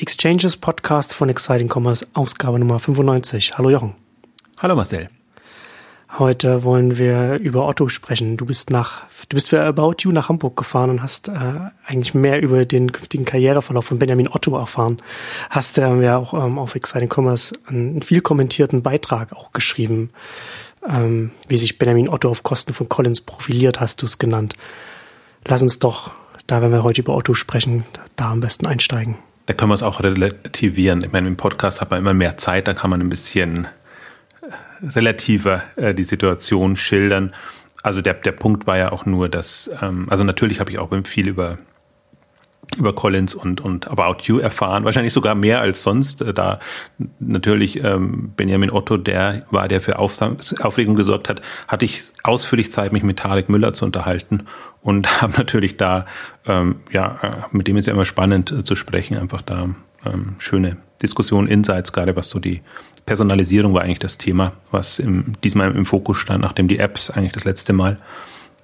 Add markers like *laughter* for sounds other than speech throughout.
Exchanges Podcast von Exciting Commerce, Ausgabe Nummer 95. Hallo Jochen. Hallo Marcel. Heute wollen wir über Otto sprechen. Du bist nach, du bist für About You nach Hamburg gefahren und hast äh, eigentlich mehr über den künftigen Karriereverlauf von Benjamin Otto erfahren. Hast äh, ja auch ähm, auf Exciting Commerce einen viel kommentierten Beitrag auch geschrieben, ähm, wie sich Benjamin Otto auf Kosten von Collins profiliert, hast du es genannt. Lass uns doch, da wenn wir heute über Otto sprechen, da am besten einsteigen da können wir es auch relativieren. Ich meine, im Podcast hat man immer mehr Zeit, da kann man ein bisschen äh, relativer äh, die Situation schildern. Also der, der Punkt war ja auch nur, dass, ähm, also natürlich habe ich auch viel über über Collins und, und About You erfahren, wahrscheinlich sogar mehr als sonst, äh, da natürlich ähm, Benjamin Otto, der war, der für Aufregung gesorgt hat, hatte ich ausführlich Zeit, mich mit Tarek Müller zu unterhalten und *laughs* habe natürlich da, ähm, ja, äh, mit dem ist ja immer spannend äh, zu sprechen, einfach da ähm, schöne Diskussionen, Insights, gerade was so die Personalisierung war eigentlich das Thema, was im, diesmal im Fokus stand, nachdem die Apps eigentlich das letzte Mal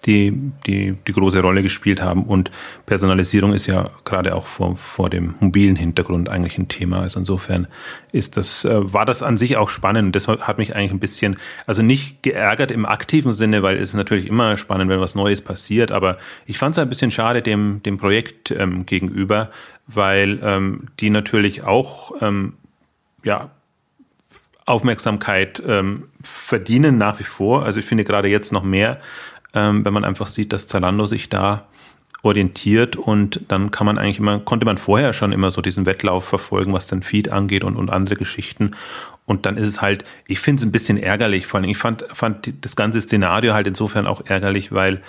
die, die, die große Rolle gespielt haben. Und Personalisierung ist ja gerade auch vor, vor dem mobilen Hintergrund eigentlich ein Thema. Also insofern ist das, äh, war das an sich auch spannend. Das hat mich eigentlich ein bisschen, also nicht geärgert im aktiven Sinne, weil es ist natürlich immer spannend, wenn was Neues passiert. Aber ich fand es ein bisschen schade dem, dem Projekt ähm, gegenüber, weil ähm, die natürlich auch, ähm, ja, Aufmerksamkeit ähm, verdienen nach wie vor. Also ich finde gerade jetzt noch mehr, ähm, wenn man einfach sieht, dass Zalando sich da orientiert und dann kann man eigentlich immer, konnte man vorher schon immer so diesen Wettlauf verfolgen, was den Feed angeht und, und andere Geschichten. Und dann ist es halt, ich finde es ein bisschen ärgerlich, vor allem ich fand, fand das ganze Szenario halt insofern auch ärgerlich, weil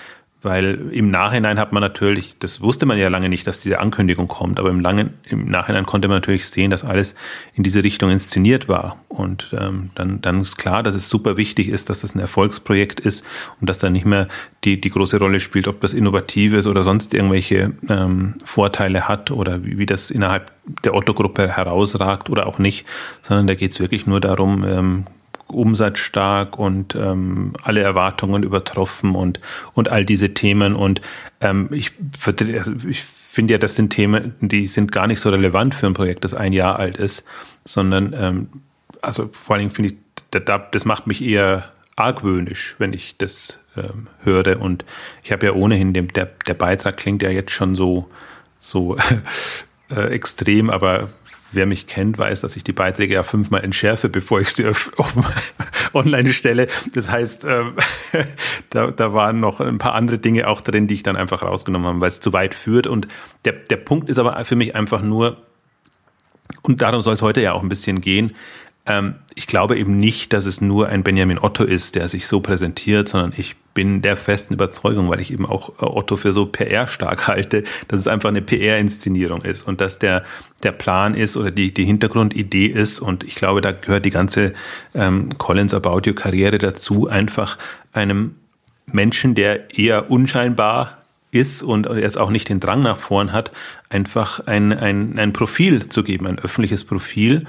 weil im Nachhinein hat man natürlich, das wusste man ja lange nicht, dass diese Ankündigung kommt, aber im, langen, im Nachhinein konnte man natürlich sehen, dass alles in diese Richtung inszeniert war. Und ähm, dann, dann ist klar, dass es super wichtig ist, dass das ein Erfolgsprojekt ist und dass da nicht mehr die, die große Rolle spielt, ob das innovativ ist oder sonst irgendwelche ähm, Vorteile hat oder wie, wie das innerhalb der Otto-Gruppe herausragt oder auch nicht, sondern da geht es wirklich nur darum, ähm, umsatzstark und ähm, alle Erwartungen übertroffen und, und all diese Themen. Und ähm, ich, also ich finde ja, das sind Themen, die sind gar nicht so relevant für ein Projekt, das ein Jahr alt ist, sondern ähm, also vor allen Dingen finde ich, das macht mich eher argwöhnisch, wenn ich das ähm, höre. Und ich habe ja ohnehin, dem, der, der Beitrag klingt ja jetzt schon so, so *laughs* äh, extrem, aber wer mich kennt, weiß, dass ich die Beiträge ja fünfmal entschärfe, bevor ich sie *laughs* online stelle. Das heißt, ähm, *laughs* da, da waren noch ein paar andere Dinge auch drin, die ich dann einfach rausgenommen habe, weil es zu weit führt. Und der, der Punkt ist aber für mich einfach nur, und darum soll es heute ja auch ein bisschen gehen, ähm, ich glaube eben nicht, dass es nur ein Benjamin Otto ist, der sich so präsentiert, sondern ich bin der festen Überzeugung, weil ich eben auch äh, Otto für so PR stark halte, dass es einfach eine PR-Inszenierung ist und dass der, der Plan ist oder die, die Hintergrundidee ist und ich glaube, da gehört die ganze ähm, Collins About You Karriere dazu, einfach einem Menschen, der eher unscheinbar ist und er auch nicht den Drang nach vorn hat, einfach ein, ein, ein Profil zu geben, ein öffentliches Profil.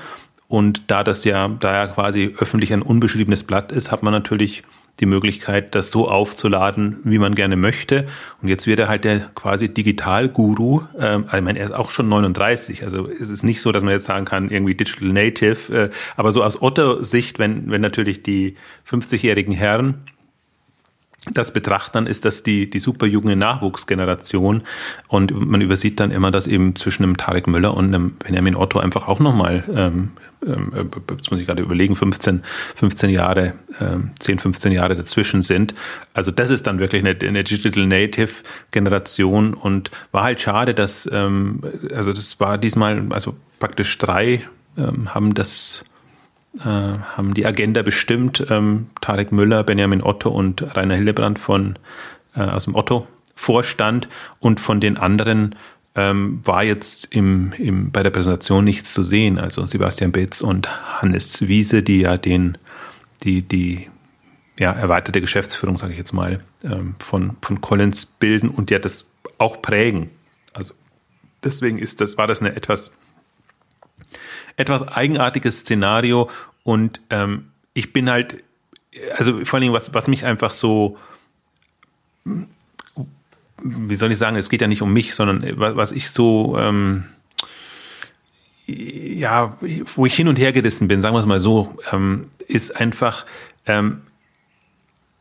Und da das ja, da ja quasi öffentlich ein unbeschriebenes Blatt ist, hat man natürlich die Möglichkeit, das so aufzuladen, wie man gerne möchte. Und jetzt wird er halt der quasi Digital-Guru. Ähm, ich meine, er ist auch schon 39. Also es ist nicht so, dass man jetzt sagen kann, irgendwie Digital Native. Äh, aber so aus Otto-Sicht, wenn, wenn natürlich die 50-jährigen Herren das betrachten, ist das die, die super junge Nachwuchsgeneration. Und man übersieht dann immer, dass eben zwischen einem Tarek Müller und einem Benjamin Otto einfach auch nochmal, ähm, ähm, jetzt muss ich gerade überlegen, 15, 15 Jahre, ähm, 10, 15 Jahre dazwischen sind. Also das ist dann wirklich eine, eine Digital Native Generation und war halt schade, dass, ähm, also das war diesmal, also praktisch drei ähm, haben das äh, haben die Agenda bestimmt. Ähm, Tarek Müller, Benjamin Otto und Rainer Hillebrand von, äh, aus dem Otto-Vorstand und von den anderen ähm, war jetzt im, im, bei der Präsentation nichts zu sehen. Also Sebastian Betz und Hannes Wiese, die ja den, die, die ja, erweiterte Geschäftsführung, sage ich jetzt mal, ähm, von, von Collins bilden und ja das auch prägen. Also deswegen ist das, war das eine etwas etwas eigenartiges Szenario und ähm, ich bin halt, also vor allen Dingen, was, was mich einfach so, wie soll ich sagen, es geht ja nicht um mich, sondern was ich so, ähm, ja, wo ich hin und her gerissen bin, sagen wir es mal so, ähm, ist einfach, ähm,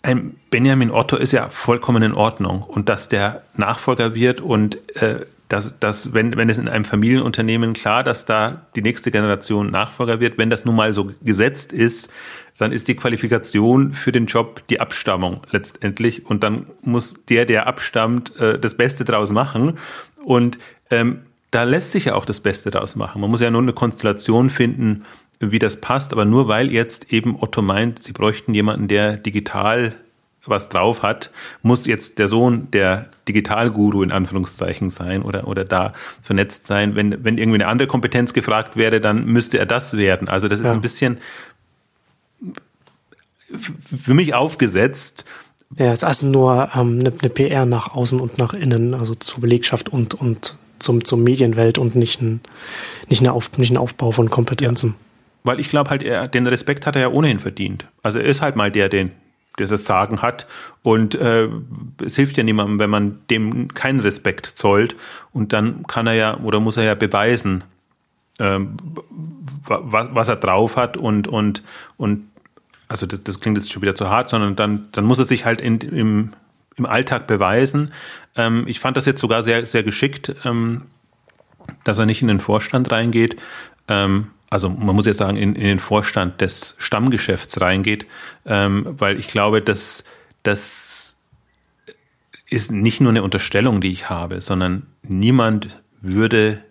ein Benjamin Otto ist ja vollkommen in Ordnung. Und dass der Nachfolger wird und äh, dass, dass wenn, wenn es in einem Familienunternehmen klar, dass da die nächste Generation Nachfolger wird, wenn das nun mal so gesetzt ist, dann ist die Qualifikation für den Job die Abstammung letztendlich. Und dann muss der, der abstammt, äh, das Beste draus machen. Und ähm, da lässt sich ja auch das Beste draus machen. Man muss ja nur eine Konstellation finden, wie das passt, aber nur weil jetzt eben Otto meint, sie bräuchten jemanden, der digital was drauf hat, muss jetzt der Sohn der Digitalguru in Anführungszeichen sein oder, oder da vernetzt sein. Wenn, wenn irgendwie eine andere Kompetenz gefragt wäre, dann müsste er das werden. Also das ist ja. ein bisschen für mich aufgesetzt. Ja, es ist also nur ähm, eine, eine PR nach außen und nach innen, also zur Belegschaft und, und zum, zum Medienwelt und nicht ein, nicht, eine Auf, nicht ein Aufbau von Kompetenzen. Ja. Weil ich glaube halt, er, den Respekt hat er ja ohnehin verdient. Also er ist halt mal der, den, der das Sagen hat. Und äh, es hilft ja niemandem, wenn man dem keinen Respekt zollt. Und dann kann er ja oder muss er ja beweisen, äh, was, was er drauf hat und, und, und also das, das klingt jetzt schon wieder zu hart, sondern dann, dann muss er sich halt in, im, im Alltag beweisen. Ähm, ich fand das jetzt sogar sehr, sehr geschickt, ähm, dass er nicht in den Vorstand reingeht. Ähm, also man muss jetzt sagen, in, in den Vorstand des Stammgeschäfts reingeht, ähm, weil ich glaube, dass das ist nicht nur eine Unterstellung, die ich habe, sondern niemand würde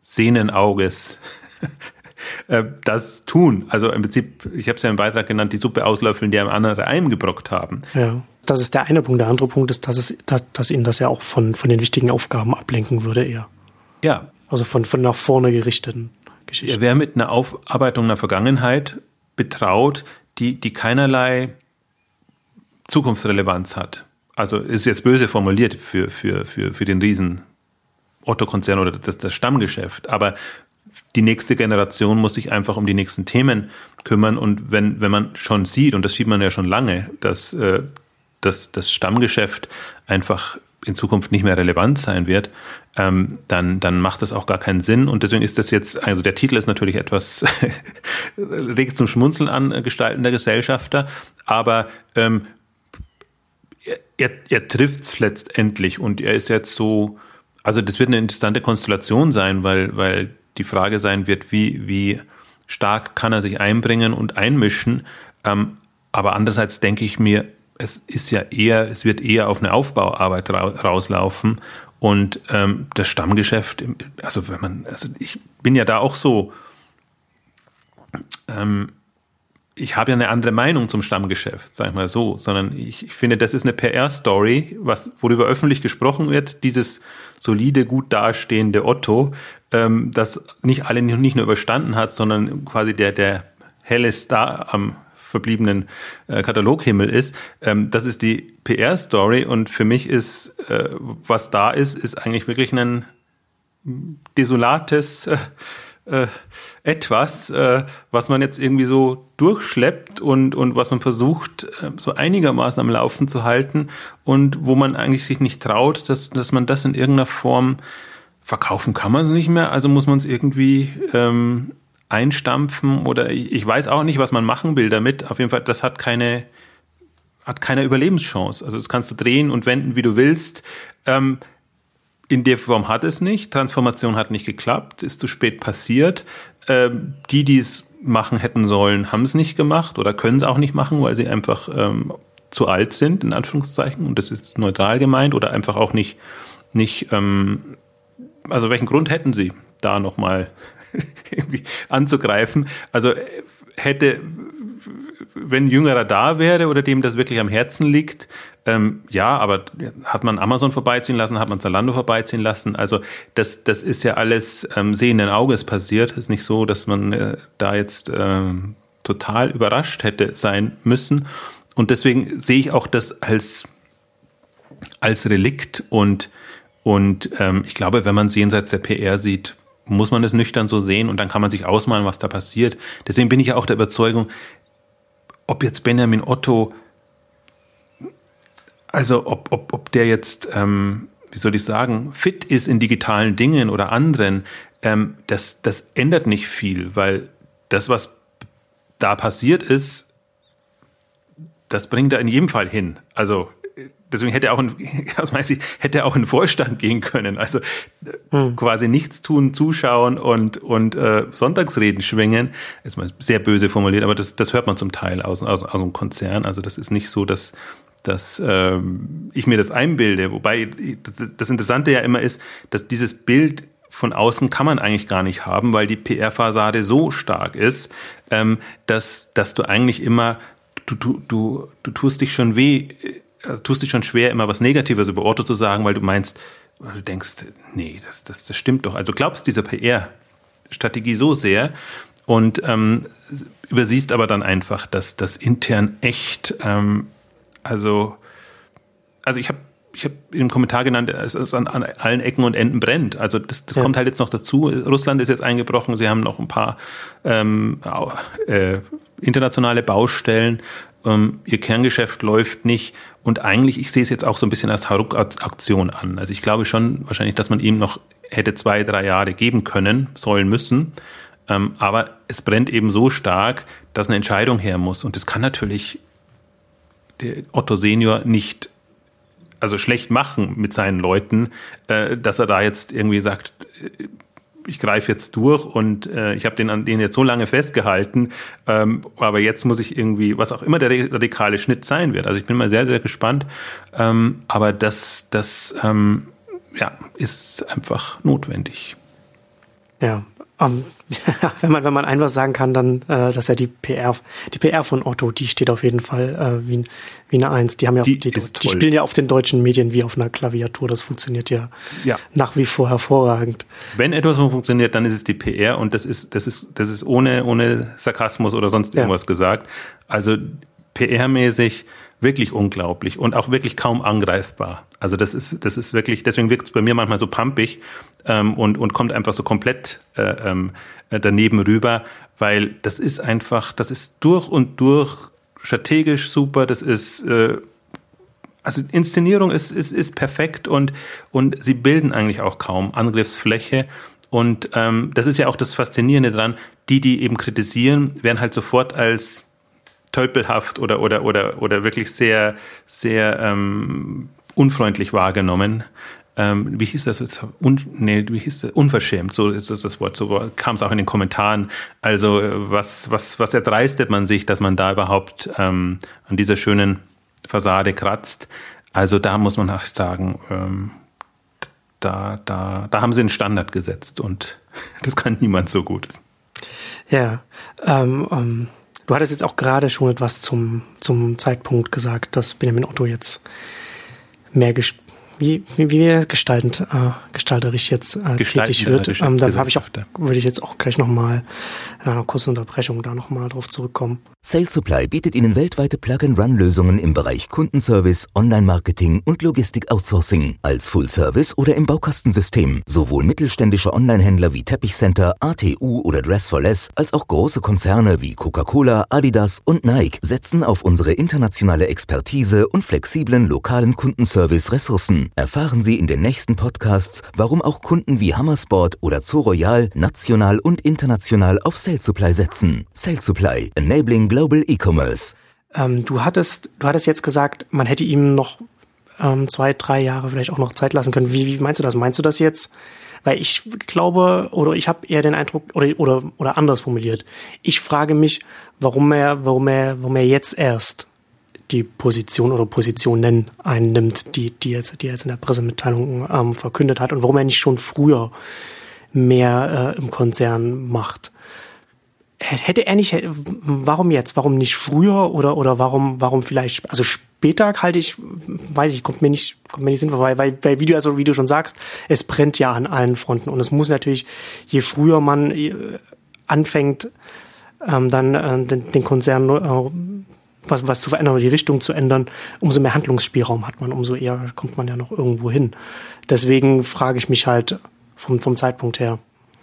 sehenden Auges *laughs* äh, das tun. Also im Prinzip, ich habe es ja im Beitrag genannt, die Suppe auslöffeln, die einem andere eingebrockt haben. Ja, das ist der eine Punkt. Der andere Punkt ist, dass, es, dass, dass ihn das ja auch von, von den wichtigen Aufgaben ablenken würde eher. Ja. Also von, von nach vorne gerichteten. Geschichte. Er wäre mit einer Aufarbeitung der Vergangenheit betraut, die, die keinerlei Zukunftsrelevanz hat. Also ist jetzt böse formuliert für, für, für, für den Riesen Otto-Konzern oder das, das Stammgeschäft. Aber die nächste Generation muss sich einfach um die nächsten Themen kümmern. Und wenn, wenn man schon sieht, und das sieht man ja schon lange, dass, äh, dass das Stammgeschäft einfach in Zukunft nicht mehr relevant sein wird, ähm, dann, dann macht das auch gar keinen Sinn. Und deswegen ist das jetzt, also der Titel ist natürlich etwas *laughs* regt zum Schmunzeln an, äh, Gestalten der Gesellschafter, aber ähm, er, er trifft es letztendlich und er ist jetzt so, also das wird eine interessante Konstellation sein, weil, weil die Frage sein wird, wie, wie stark kann er sich einbringen und einmischen. Ähm, aber andererseits denke ich mir, es ist ja eher, es wird eher auf eine Aufbauarbeit rauslaufen. Und ähm, das Stammgeschäft, also wenn man, also ich bin ja da auch so, ähm, ich habe ja eine andere Meinung zum Stammgeschäft, sag ich mal so, sondern ich, ich finde, das ist eine PR-Story, was worüber öffentlich gesprochen wird, dieses solide, gut dastehende Otto, ähm, das nicht alle nicht nur überstanden hat, sondern quasi der der helle Star am verbliebenen äh, Kataloghimmel ist. Ähm, das ist die PR-Story und für mich ist, äh, was da ist, ist eigentlich wirklich ein desolates äh, äh, etwas, äh, was man jetzt irgendwie so durchschleppt und, und was man versucht, äh, so einigermaßen am Laufen zu halten und wo man eigentlich sich nicht traut, dass, dass man das in irgendeiner Form verkaufen kann man es nicht mehr, also muss man es irgendwie ähm, einstampfen oder ich, ich weiß auch nicht, was man machen will damit. Auf jeden Fall, das hat keine, hat keine Überlebenschance. Also das kannst du drehen und wenden, wie du willst. Ähm, in der Form hat es nicht. Transformation hat nicht geklappt, ist zu spät passiert. Ähm, die, die es machen hätten sollen, haben es nicht gemacht oder können es auch nicht machen, weil sie einfach ähm, zu alt sind, in Anführungszeichen. Und das ist neutral gemeint oder einfach auch nicht, nicht ähm, also welchen Grund hätten sie, da nochmal *laughs* anzugreifen. Also äh, hätte, wenn Jüngerer da wäre oder dem das wirklich am Herzen liegt, ähm, ja, aber hat man Amazon vorbeiziehen lassen, hat man Zalando vorbeiziehen lassen. Also das, das ist ja alles ähm, sehenden Auges passiert. Es ist nicht so, dass man äh, da jetzt ähm, total überrascht hätte sein müssen. Und deswegen sehe ich auch das als, als Relikt und und ähm, ich glaube, wenn man es jenseits der PR sieht, muss man es nüchtern so sehen und dann kann man sich ausmalen, was da passiert. Deswegen bin ich ja auch der Überzeugung, ob jetzt Benjamin Otto, also ob, ob, ob der jetzt, ähm, wie soll ich sagen, fit ist in digitalen Dingen oder anderen, ähm, das, das ändert nicht viel, weil das, was da passiert ist, das bringt er in jedem Fall hin. Also deswegen hätte er auch ein, *laughs* aus meiner Sicht, hätte er auch in den Vorstand gehen können. Also hm. quasi nichts tun, zuschauen und, und äh, Sonntagsreden schwingen. Ist mal sehr böse formuliert, aber das, das hört man zum Teil aus, aus, aus einem Konzern. Also das ist nicht so, dass, dass äh, ich mir das einbilde. Wobei das, das Interessante ja immer ist, dass dieses Bild von außen kann man eigentlich gar nicht haben, weil die PR-Fassade so stark ist, ähm, dass, dass du eigentlich immer, du, du, du, du tust dich schon weh also tust dich schon schwer, immer was Negatives über Otto zu sagen, weil du meinst, weil du denkst, nee, das, das, das stimmt doch. Also glaubst dieser PR-Strategie so sehr und ähm, übersiehst aber dann einfach, dass das intern echt, ähm, also, also ich habe ich habe im Kommentar genannt, es ist an, an, allen Ecken und Enden brennt. Also das, das ja. kommt halt jetzt noch dazu. Russland ist jetzt eingebrochen, sie haben noch ein paar ähm, äh, internationale Baustellen. Ähm, ihr Kerngeschäft läuft nicht. Und eigentlich, ich sehe es jetzt auch so ein bisschen als Haruk-Aktion an. Also ich glaube schon wahrscheinlich, dass man ihm noch hätte zwei, drei Jahre geben können, sollen müssen. Ähm, aber es brennt eben so stark, dass eine Entscheidung her muss. Und das kann natürlich der Otto Senior nicht also schlecht machen mit seinen Leuten, äh, dass er da jetzt irgendwie sagt, ich greife jetzt durch und äh, ich habe den den jetzt so lange festgehalten, ähm, aber jetzt muss ich irgendwie, was auch immer der radikale Schnitt sein wird. Also ich bin mal sehr, sehr gespannt. Ähm, aber das, das ähm, ja, ist einfach notwendig. Ja, um, ähm, *laughs* wenn man wenn man einfach sagen kann, dann äh, dass ja die PR die PR von Otto, die steht auf jeden Fall äh, wie, wie eine Eins. Die haben ja die, die, die spielen ja auf den deutschen Medien wie auf einer Klaviatur. Das funktioniert ja, ja nach wie vor hervorragend. Wenn etwas funktioniert, dann ist es die PR und das ist das ist das ist ohne ohne Sarkasmus oder sonst irgendwas ja. gesagt. Also PR-mäßig wirklich unglaublich und auch wirklich kaum angreifbar. Also das ist, das ist wirklich, deswegen wirkt es bei mir manchmal so pumpig ähm, und, und kommt einfach so komplett äh, äh, daneben rüber, weil das ist einfach, das ist durch und durch strategisch super, das ist äh, also Inszenierung ist, ist, ist perfekt und, und sie bilden eigentlich auch kaum Angriffsfläche. Und ähm, das ist ja auch das Faszinierende dran, die, die eben kritisieren, werden halt sofort als tölpelhaft oder, oder, oder, oder wirklich sehr, sehr ähm, unfreundlich wahrgenommen. Ähm, wie hieß das? Un, nee, wie hieß das? Unverschämt, so ist das das Wort. So kam es auch in den Kommentaren. Also was, was, was erdreistet man sich, dass man da überhaupt ähm, an dieser schönen Fassade kratzt? Also da muss man auch sagen, ähm, da, da, da haben sie einen Standard gesetzt und *laughs* das kann niemand so gut. Ja, ähm, ähm Du hattest jetzt auch gerade schon etwas zum, zum Zeitpunkt gesagt, dass Benjamin Otto jetzt mehr gespielt wie, wie, wie gestaltend, äh, gestalterisch jetzt äh, tätig wird. Ähm, da habe ich auch, würde ich jetzt auch gleich nochmal nach einer kurzen Unterbrechung da nochmal drauf zurückkommen. Sales Supply bietet Ihnen weltweite Plug-and-Run-Lösungen im Bereich Kundenservice, Online-Marketing und Logistik-Outsourcing. Als Full-Service oder im Baukastensystem. Sowohl mittelständische Online-Händler wie Teppichcenter, ATU oder Dress for Less, als auch große Konzerne wie Coca-Cola, Adidas und Nike setzen auf unsere internationale Expertise und flexiblen lokalen Kundenservice-Ressourcen. Erfahren Sie in den nächsten Podcasts, warum auch Kunden wie Hammersport oder Zoo Royal national und international auf Sales Supply setzen. Sales Supply, enabling global e-commerce. Ähm, du hattest, du hattest jetzt gesagt, man hätte ihm noch ähm, zwei, drei Jahre vielleicht auch noch Zeit lassen können. Wie, wie meinst du das? Meinst du das jetzt? Weil ich glaube, oder ich habe eher den Eindruck, oder, oder, oder anders formuliert. Ich frage mich, warum er, warum er, warum er jetzt erst die Position oder Positionen einnimmt, die, die, jetzt, die jetzt in der Pressemitteilung ähm, verkündet hat und warum er nicht schon früher mehr äh, im Konzern macht. Hätte er nicht, warum jetzt? Warum nicht früher oder, oder warum, warum vielleicht, also später halte ich, weiß ich, kommt mir nicht, kommt mir nicht sinnvoll, weil, weil, weil wie du, also wie du schon sagst, es brennt ja an allen Fronten und es muss natürlich, je früher man äh, anfängt, ähm, dann äh, den, den Konzern äh, was, was zu verändern oder die Richtung zu ändern, umso mehr Handlungsspielraum hat man, umso eher kommt man ja noch irgendwo hin. Deswegen frage ich mich halt vom, vom Zeitpunkt her.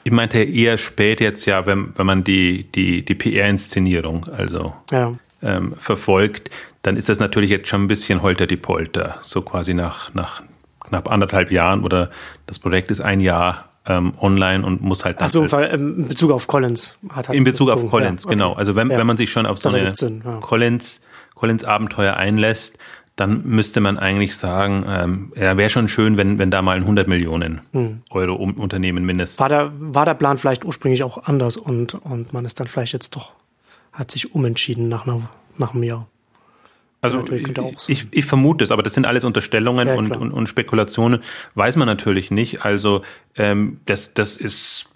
Ich meinte eher spät jetzt ja, wenn, wenn man die, die, die PR-Inszenierung also ja. ähm, verfolgt, dann ist das natürlich jetzt schon ein bisschen holter die Polter. So quasi nach, nach knapp anderthalb Jahren oder das Projekt ist ein Jahr ähm, online und muss halt dann. Achso, in Bezug auf Collins. Hat, hat in Bezug auf Collins, ja, okay. genau. Also wenn, ja. wenn man sich schon auf so eine. Collins, Collins Abenteuer einlässt, dann müsste man eigentlich sagen, ähm, ja, wäre schon schön, wenn, wenn da mal ein 100 Millionen hm. Euro Unternehmen mindestens. War der, war der Plan vielleicht ursprünglich auch anders und, und man ist dann vielleicht jetzt doch, hat sich umentschieden nach, einer, nach einem Jahr. Also ich, ich, ich, vermute es, aber das sind alles Unterstellungen ja, und, und, und, Spekulationen, weiß man natürlich nicht. Also ähm, das, das ist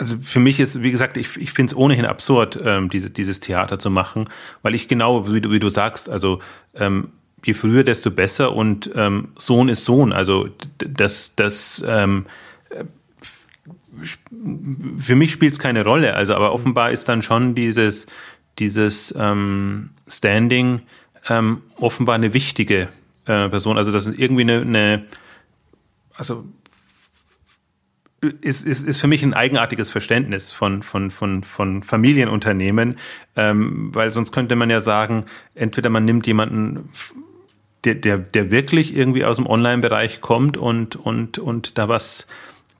also für mich ist, wie gesagt, ich, ich finde es ohnehin absurd, ähm, diese, dieses Theater zu machen, weil ich genau, wie du, wie du sagst, also ähm, je früher, desto besser und ähm, Sohn ist Sohn. Also das, das ähm, für mich spielt es keine Rolle. Also, aber offenbar ist dann schon dieses, dieses ähm, Standing ähm, offenbar eine wichtige äh, Person. Also das ist irgendwie eine, eine also ist, ist, ist für mich ein eigenartiges Verständnis von, von, von, von Familienunternehmen, ähm, weil sonst könnte man ja sagen, entweder man nimmt jemanden, der, der, der wirklich irgendwie aus dem Online-Bereich kommt und, und, und da was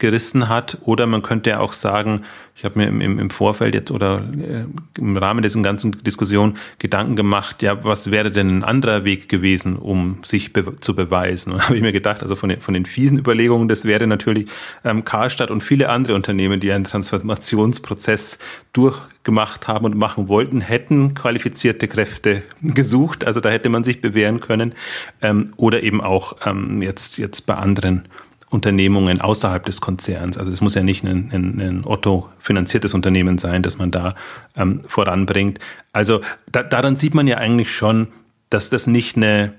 gerissen hat. Oder man könnte ja auch sagen, ich habe mir im, im Vorfeld jetzt oder äh, im Rahmen dieser ganzen Diskussion Gedanken gemacht, ja, was wäre denn ein anderer Weg gewesen, um sich be zu beweisen? Und *laughs* habe ich mir gedacht, also von den, von den fiesen Überlegungen, das wäre natürlich ähm, Karstadt und viele andere Unternehmen, die einen Transformationsprozess durchgemacht haben und machen wollten, hätten qualifizierte Kräfte *laughs* gesucht. Also da hätte man sich bewähren können. Ähm, oder eben auch ähm, jetzt, jetzt bei anderen Unternehmungen außerhalb des Konzerns. Also es muss ja nicht ein, ein, ein Otto-finanziertes Unternehmen sein, das man da ähm, voranbringt. Also da, daran sieht man ja eigentlich schon, dass das nicht eine,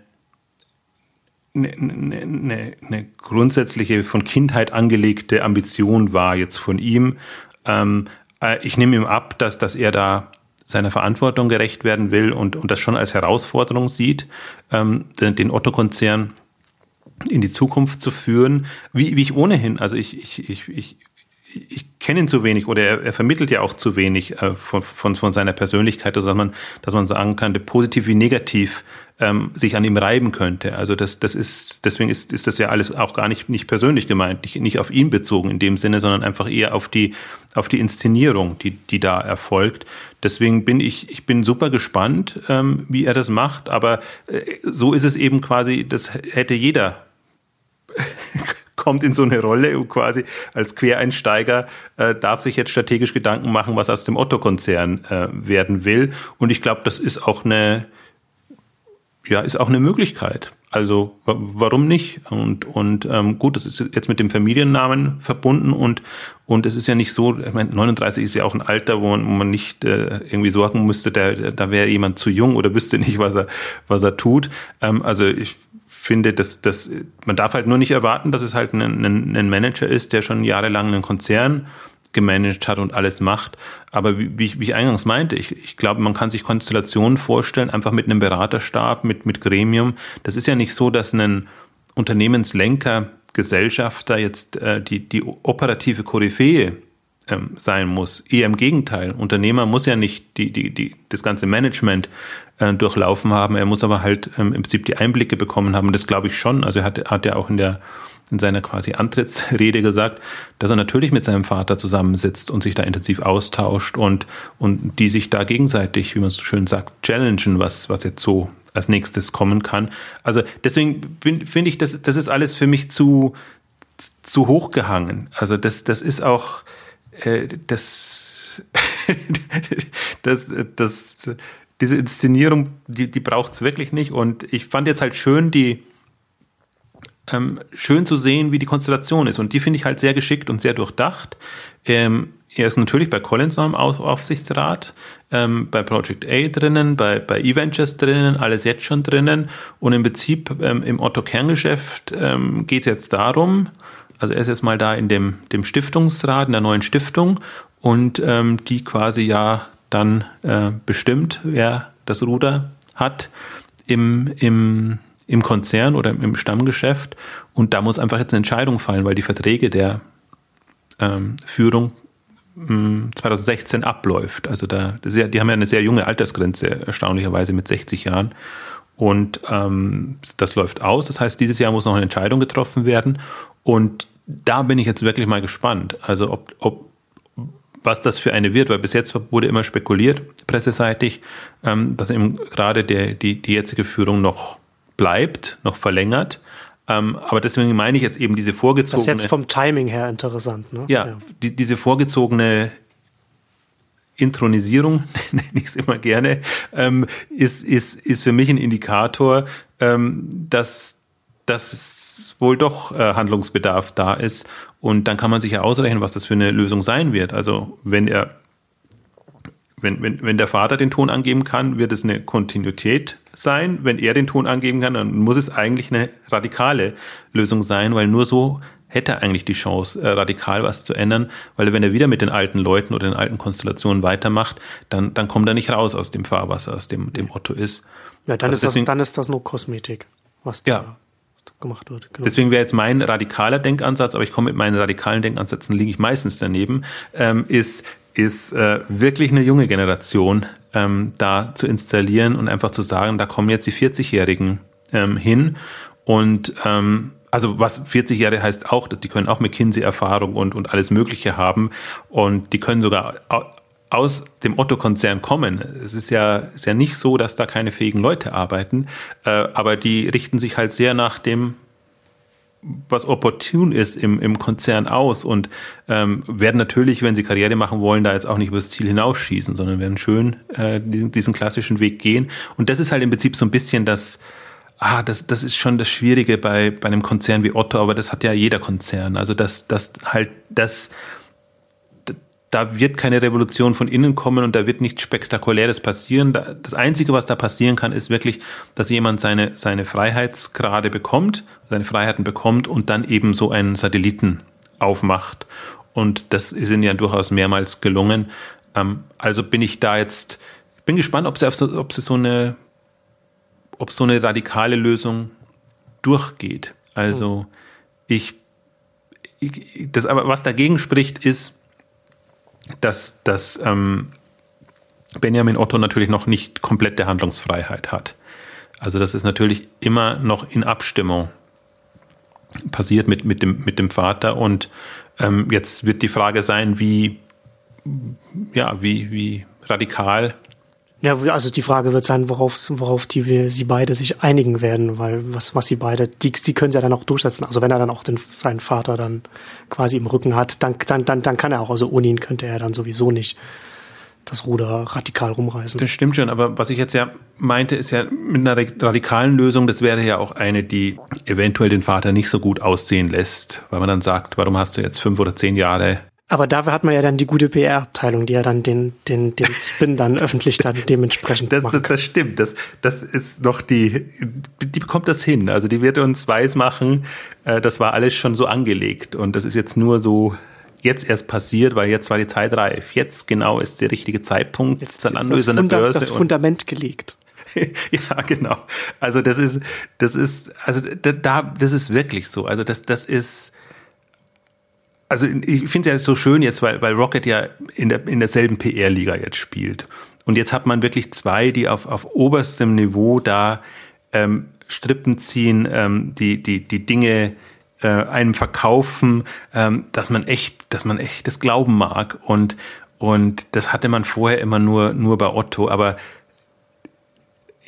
eine, eine, eine grundsätzliche von Kindheit angelegte Ambition war jetzt von ihm. Ähm, äh, ich nehme ihm ab, dass, dass er da seiner Verantwortung gerecht werden will und, und das schon als Herausforderung sieht, ähm, den, den Otto-Konzern in die Zukunft zu führen, wie, wie ich ohnehin, also ich, ich, ich, ich, ich kenne ihn zu wenig oder er, er vermittelt ja auch zu wenig äh, von, von, von seiner Persönlichkeit, dass man, dass man sagen kann, positiv wie negativ ähm, sich an ihm reiben könnte. Also das, das ist, deswegen ist, ist das ja alles auch gar nicht, nicht persönlich gemeint, nicht, nicht auf ihn bezogen in dem Sinne, sondern einfach eher auf die, auf die Inszenierung, die, die da erfolgt. Deswegen bin ich, ich bin super gespannt, ähm, wie er das macht, aber äh, so ist es eben quasi, das hätte jeder *laughs* kommt in so eine Rolle quasi als Quereinsteiger äh, darf sich jetzt strategisch Gedanken machen, was aus dem Otto-Konzern äh, werden will. Und ich glaube, das ist auch eine, ja, ist auch eine Möglichkeit. Also warum nicht? Und, und ähm, gut, das ist jetzt mit dem Familiennamen verbunden und, und es ist ja nicht so, ich meine, 39 ist ja auch ein Alter, wo man, wo man nicht äh, irgendwie sorgen müsste, der, da wäre jemand zu jung oder wüsste nicht, was er, was er tut. Ähm, also ich finde, dass, dass man darf halt nur nicht erwarten, dass es halt ein, ein, ein Manager ist, der schon jahrelang einen Konzern gemanagt hat und alles macht. Aber wie, wie, ich, wie ich eingangs meinte, ich, ich glaube, man kann sich Konstellationen vorstellen, einfach mit einem Beraterstab, mit, mit Gremium. Das ist ja nicht so, dass ein Unternehmenslenker, Gesellschafter jetzt äh, die, die operative Koryphäe ähm, sein muss. Eher im Gegenteil. Unternehmer muss ja nicht die, die, die, das ganze Management äh, durchlaufen haben. Er muss aber halt ähm, im Prinzip die Einblicke bekommen haben. Das glaube ich schon. Also er hat, hat ja auch in der in seiner quasi Antrittsrede gesagt, dass er natürlich mit seinem Vater zusammensitzt und sich da intensiv austauscht und, und die sich da gegenseitig, wie man so schön sagt, challengen, was, was jetzt so als nächstes kommen kann. Also deswegen finde ich, das, das ist alles für mich zu, zu hoch gehangen. Also das, das ist auch, das, *laughs* das, das, diese Inszenierung, die, die braucht es wirklich nicht. Und ich fand jetzt halt schön, die ähm, schön zu sehen, wie die Konstellation ist. Und die finde ich halt sehr geschickt und sehr durchdacht. Ähm, er ist natürlich bei Collins noch im Aufsichtsrat, ähm, bei Project A drinnen, bei, bei E-Ventures drinnen, alles jetzt schon drinnen. Und im Prinzip ähm, im Otto-Kerngeschäft ähm, geht es jetzt darum, also er ist jetzt mal da in dem, dem Stiftungsrat, in der neuen Stiftung und ähm, die quasi ja dann äh, bestimmt, wer das Ruder hat im, im, im Konzern oder im Stammgeschäft. Und da muss einfach jetzt eine Entscheidung fallen, weil die Verträge der ähm, Führung 2016 hm, abläuft. Also da, die haben ja eine sehr junge Altersgrenze, erstaunlicherweise mit 60 Jahren. Und ähm, das läuft aus. Das heißt, dieses Jahr muss noch eine Entscheidung getroffen werden. Und da bin ich jetzt wirklich mal gespannt. Also ob, ob was das für eine wird, weil bis jetzt wurde immer spekuliert, presseseitig, ähm, dass eben gerade der, die, die jetzige Führung noch bleibt, noch verlängert. Ähm, aber deswegen meine ich jetzt eben diese vorgezogene. Das ist jetzt vom Timing her interessant, ne? Ja, ja. Die, diese vorgezogene Intronisierung, *laughs* nenne ich es immer gerne, ähm, ist, ist, ist für mich ein Indikator, ähm, dass, dass es wohl doch äh, Handlungsbedarf da ist. Und dann kann man sich ja ausrechnen, was das für eine Lösung sein wird. Also wenn er wenn, wenn, wenn der Vater den Ton angeben kann, wird es eine Kontinuität sein. Wenn er den Ton angeben kann, dann muss es eigentlich eine radikale Lösung sein, weil nur so hätte er eigentlich die Chance, äh, radikal was zu ändern, weil wenn er wieder mit den alten Leuten oder den alten Konstellationen weitermacht, dann, dann kommt er nicht raus aus dem Fahrwasser, aus dem, dem Otto ist. Ja, dann, also ist, deswegen, das, dann ist das nur Kosmetik, was ja. Gemacht wird. Genau. Deswegen wäre jetzt mein radikaler Denkansatz, aber ich komme mit meinen radikalen Denkansätzen, liege ich meistens daneben, ähm, ist, ist äh, wirklich eine junge Generation ähm, da zu installieren und einfach zu sagen, da kommen jetzt die 40-Jährigen ähm, hin und ähm, also was 40-Jährige heißt auch, die können auch McKinsey-Erfahrung und, und alles Mögliche haben und die können sogar aus dem Otto-Konzern kommen. Es ist ja, ist ja nicht so, dass da keine fähigen Leute arbeiten, äh, aber die richten sich halt sehr nach dem, was opportun ist im, im Konzern aus und ähm, werden natürlich, wenn sie Karriere machen wollen, da jetzt auch nicht übers Ziel hinausschießen, sondern werden schön äh, diesen, diesen klassischen Weg gehen. Und das ist halt im Prinzip so ein bisschen das, ah, das, das ist schon das Schwierige bei, bei einem Konzern wie Otto, aber das hat ja jeder Konzern. Also das, das halt, das, da wird keine Revolution von innen kommen und da wird nichts Spektakuläres passieren. Das Einzige, was da passieren kann, ist wirklich, dass jemand seine, seine Freiheitsgrade bekommt, seine Freiheiten bekommt und dann eben so einen Satelliten aufmacht. Und das ist ihnen ja durchaus mehrmals gelungen. Ähm, also bin ich da jetzt, bin gespannt, ob sie, auf so, ob sie so eine, ob so eine radikale Lösung durchgeht. Also hm. ich, ich das aber, was dagegen spricht, ist, dass, dass ähm, Benjamin Otto natürlich noch nicht komplette Handlungsfreiheit hat. Also das ist natürlich immer noch in Abstimmung passiert mit, mit, dem, mit dem Vater. Und ähm, jetzt wird die Frage sein, wie, ja, wie, wie radikal ja, also die Frage wird sein, worauf, worauf die wir, sie beide sich einigen werden, weil was, was sie beide, die, sie können sie ja dann auch durchsetzen. Also wenn er dann auch den, seinen Vater dann quasi im Rücken hat, dann, dann, dann, dann kann er auch, also ohne ihn könnte er dann sowieso nicht das Ruder radikal rumreißen. Das stimmt schon, aber was ich jetzt ja meinte, ist ja mit einer radikalen Lösung, das wäre ja auch eine, die eventuell den Vater nicht so gut aussehen lässt, weil man dann sagt, warum hast du jetzt fünf oder zehn Jahre aber dafür hat man ja dann die gute PR-Abteilung, die ja dann den, den, den Spin dann *laughs* öffentlich dann dementsprechend das, macht. Das, das stimmt. Das, das ist noch die, die bekommt das hin. Also die wird uns weismachen, äh, das war alles schon so angelegt. Und das ist jetzt nur so jetzt erst passiert, weil jetzt war die Zeit reif. Jetzt genau ist der richtige Zeitpunkt. Jetzt Zalando ist, ist an der Börse. Das Fundament gelegt. *laughs* ja, genau. Also das ist, das ist, also da, das ist wirklich so. Also das, das ist, also ich finde es ja so schön jetzt, weil, weil Rocket ja in, der, in derselben PR-Liga jetzt spielt. Und jetzt hat man wirklich zwei, die auf, auf oberstem Niveau da ähm, Strippen ziehen, ähm, die, die, die Dinge äh, einem verkaufen, ähm, dass man echt, dass man echt das glauben mag. Und, und das hatte man vorher immer nur, nur bei Otto. Aber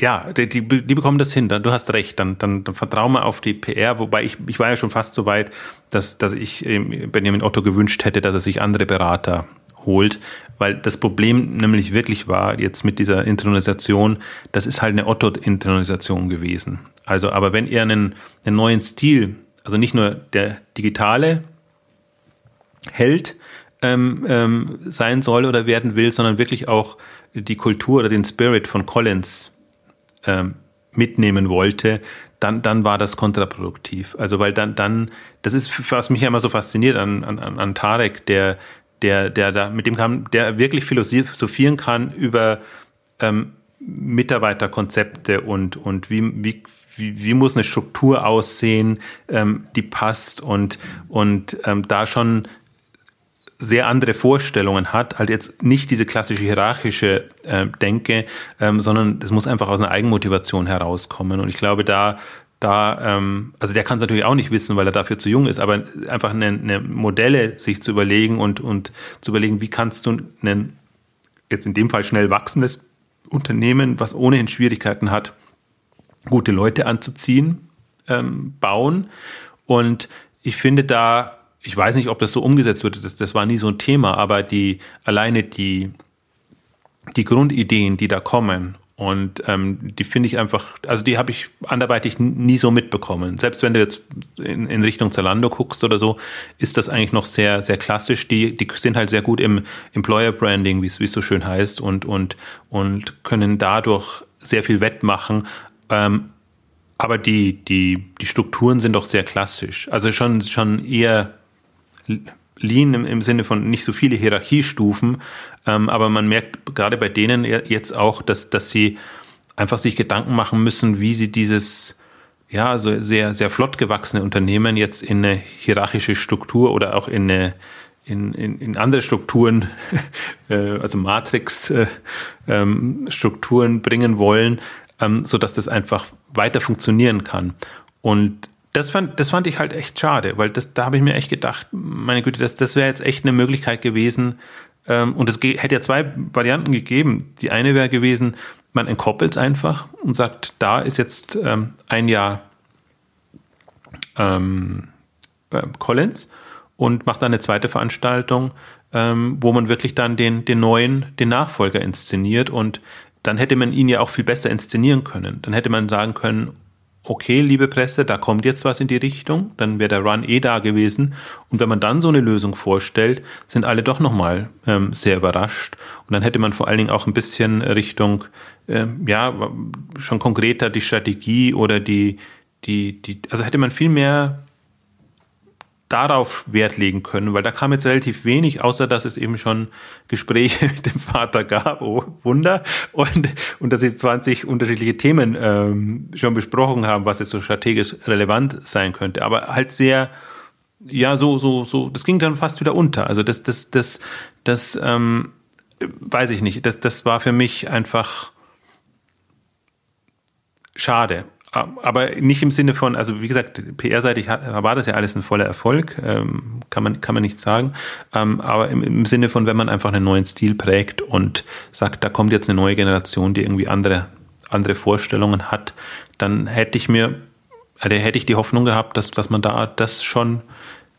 ja, die, die, die bekommen das hin. Du hast recht. Dann, dann, dann vertraue mal auf die PR. Wobei ich, ich war ja schon fast so weit, dass, dass ich Benjamin Otto gewünscht hätte, dass er sich andere Berater holt, weil das Problem nämlich wirklich war jetzt mit dieser Intronisation, das ist halt eine Otto-Intronisation gewesen. Also, aber wenn er einen, einen neuen Stil, also nicht nur der digitale Held ähm, ähm, sein soll oder werden will, sondern wirklich auch die Kultur oder den Spirit von Collins ähm, mitnehmen wollte, dann, dann war das kontraproduktiv. Also weil dann, dann, das ist, was mich ja immer so fasziniert an, an, an Tarek, der, der, der da, mit dem kann, der wirklich philosophieren kann über ähm, Mitarbeiterkonzepte und, und wie, wie, wie, wie muss eine Struktur aussehen, ähm, die passt und, und ähm, da schon sehr andere Vorstellungen hat, halt jetzt nicht diese klassische hierarchische äh, Denke, ähm, sondern es muss einfach aus einer Eigenmotivation herauskommen. Und ich glaube, da, da, ähm, also der kann es natürlich auch nicht wissen, weil er dafür zu jung ist, aber einfach eine, eine Modelle sich zu überlegen und, und zu überlegen, wie kannst du ein jetzt in dem Fall schnell wachsendes Unternehmen, was ohnehin Schwierigkeiten hat, gute Leute anzuziehen, ähm, bauen. Und ich finde da, ich weiß nicht, ob das so umgesetzt wird, das, das war nie so ein Thema, aber die alleine die, die Grundideen, die da kommen und ähm, die finde ich einfach, also die habe ich anderweitig nie so mitbekommen. Selbst wenn du jetzt in, in, Richtung Zalando guckst oder so, ist das eigentlich noch sehr, sehr klassisch. Die, die sind halt sehr gut im Employer Branding, wie es so schön heißt, und, und, und können dadurch sehr viel wettmachen. Ähm, aber die, die, die Strukturen sind doch sehr klassisch. Also schon, schon eher Lean im, im Sinne von nicht so viele Hierarchiestufen, ähm, aber man merkt gerade bei denen jetzt auch, dass, dass sie einfach sich Gedanken machen müssen, wie sie dieses ja, so sehr, sehr flott gewachsene Unternehmen jetzt in eine hierarchische Struktur oder auch in eine in, in, in andere Strukturen, *laughs* äh, also Matrix-Strukturen äh, ähm, bringen wollen, ähm, so dass das einfach weiter funktionieren kann. Und das fand, das fand ich halt echt schade, weil das, da habe ich mir echt gedacht, meine Güte, das, das wäre jetzt echt eine Möglichkeit gewesen. Ähm, und es hätte ja zwei Varianten gegeben. Die eine wäre gewesen, man entkoppelt es einfach und sagt, da ist jetzt ähm, ein Jahr ähm, äh, Collins und macht dann eine zweite Veranstaltung, ähm, wo man wirklich dann den, den neuen, den Nachfolger inszeniert und dann hätte man ihn ja auch viel besser inszenieren können. Dann hätte man sagen können, okay, liebe Presse, da kommt jetzt was in die Richtung, dann wäre der Run eh da gewesen. Und wenn man dann so eine Lösung vorstellt, sind alle doch nochmal ähm, sehr überrascht. Und dann hätte man vor allen Dingen auch ein bisschen Richtung, äh, ja, schon konkreter die Strategie oder die, die, die, also hätte man viel mehr darauf Wert legen können, weil da kam jetzt relativ wenig, außer dass es eben schon Gespräche *laughs* mit dem Vater gab, oh Wunder, und, und dass sie 20 unterschiedliche Themen ähm, schon besprochen haben, was jetzt so strategisch relevant sein könnte, aber halt sehr, ja, so, so, so, das ging dann fast wieder unter. Also das, das, das, das, ähm, weiß ich nicht, das, das war für mich einfach schade aber nicht im Sinne von, also wie gesagt, PR-seitig war das ja alles ein voller Erfolg, ähm, kann man kann man nicht sagen. Ähm, aber im, Sinne von, wenn man einfach einen neuen Stil prägt und sagt, da kommt jetzt eine neue Generation, die irgendwie andere andere Vorstellungen hat, dann hätte ich mir, also hätte ich die Hoffnung gehabt, dass dass man da das schon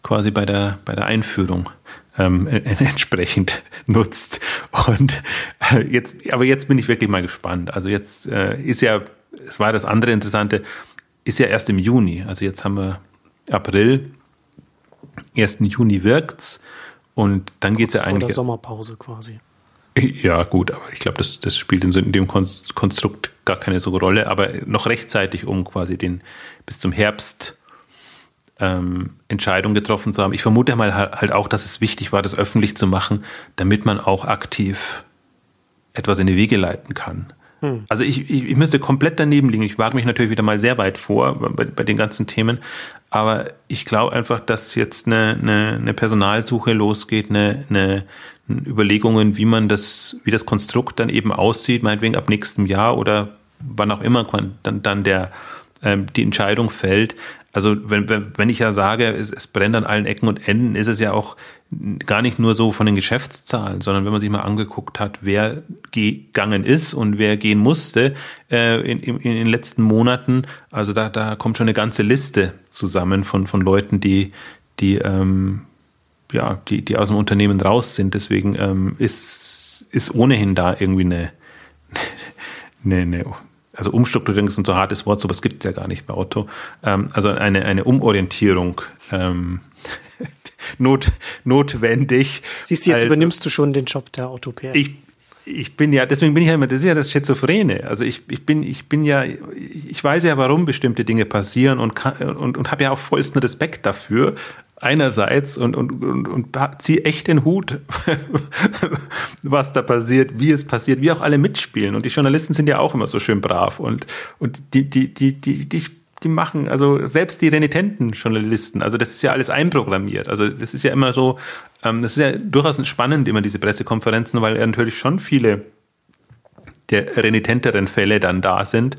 quasi bei der bei der Einführung ähm, *laughs* entsprechend nutzt. Und äh, jetzt, aber jetzt bin ich wirklich mal gespannt. Also jetzt äh, ist ja es war das andere Interessante, ist ja erst im Juni. Also jetzt haben wir April, 1. Juni wirkt's und dann geht es ja eigentlich. Vor der Sommerpause quasi. *laughs* Ja, gut, aber ich glaube, das, das spielt in, dem Konstrukt gar keine so Rolle, aber noch rechtzeitig, um quasi den bis zum Herbst ähm, Entscheidung getroffen zu haben. Ich vermute mal halt auch, dass es wichtig war, das öffentlich zu machen, damit man auch aktiv etwas in die Wege leiten kann. Hm. Also ich, ich, ich, müsste komplett daneben liegen. Ich wage mich natürlich wieder mal sehr weit vor bei, bei den ganzen Themen. Aber ich glaube einfach, dass jetzt eine, eine, eine Personalsuche losgeht, eine, eine, Überlegungen, wie man das, wie das Konstrukt dann eben aussieht, meinetwegen ab nächstem Jahr oder wann auch immer dann, dann der, ähm, die Entscheidung fällt. Also wenn, wenn ich ja sage, es, es brennt an allen Ecken und Enden, ist es ja auch gar nicht nur so von den Geschäftszahlen, sondern wenn man sich mal angeguckt hat, wer gegangen ist und wer gehen musste äh, in, in, in, den letzten Monaten, also da, da kommt schon eine ganze Liste zusammen von, von Leuten, die, die, ähm, ja, die, die aus dem Unternehmen raus sind. Deswegen ähm, ist, ist ohnehin da irgendwie eine, *laughs* eine, eine also Umstrukturierung ist ein so hartes Wort, sowas gibt es ja gar nicht bei Otto. Ähm, also eine, eine Umorientierung ähm, *laughs* not, notwendig. Siehst du, jetzt also, übernimmst du schon den Job der PR. Ich, ich bin ja, deswegen bin ich ja immer, das ist ja das Schizophrene. Also ich, ich bin, ich bin ja, ich weiß ja, warum bestimmte Dinge passieren und, und, und habe ja auch vollsten Respekt dafür einerseits und, und, und, und ziehe echt den Hut, *laughs* was da passiert, wie es passiert, wie auch alle mitspielen. Und die Journalisten sind ja auch immer so schön brav und, und die, die, die, die, die, die machen, also selbst die renitenten Journalisten, also das ist ja alles einprogrammiert. Also das ist ja immer so, ähm, das ist ja durchaus spannend, immer diese Pressekonferenzen, weil ja natürlich schon viele der renitenteren Fälle dann da sind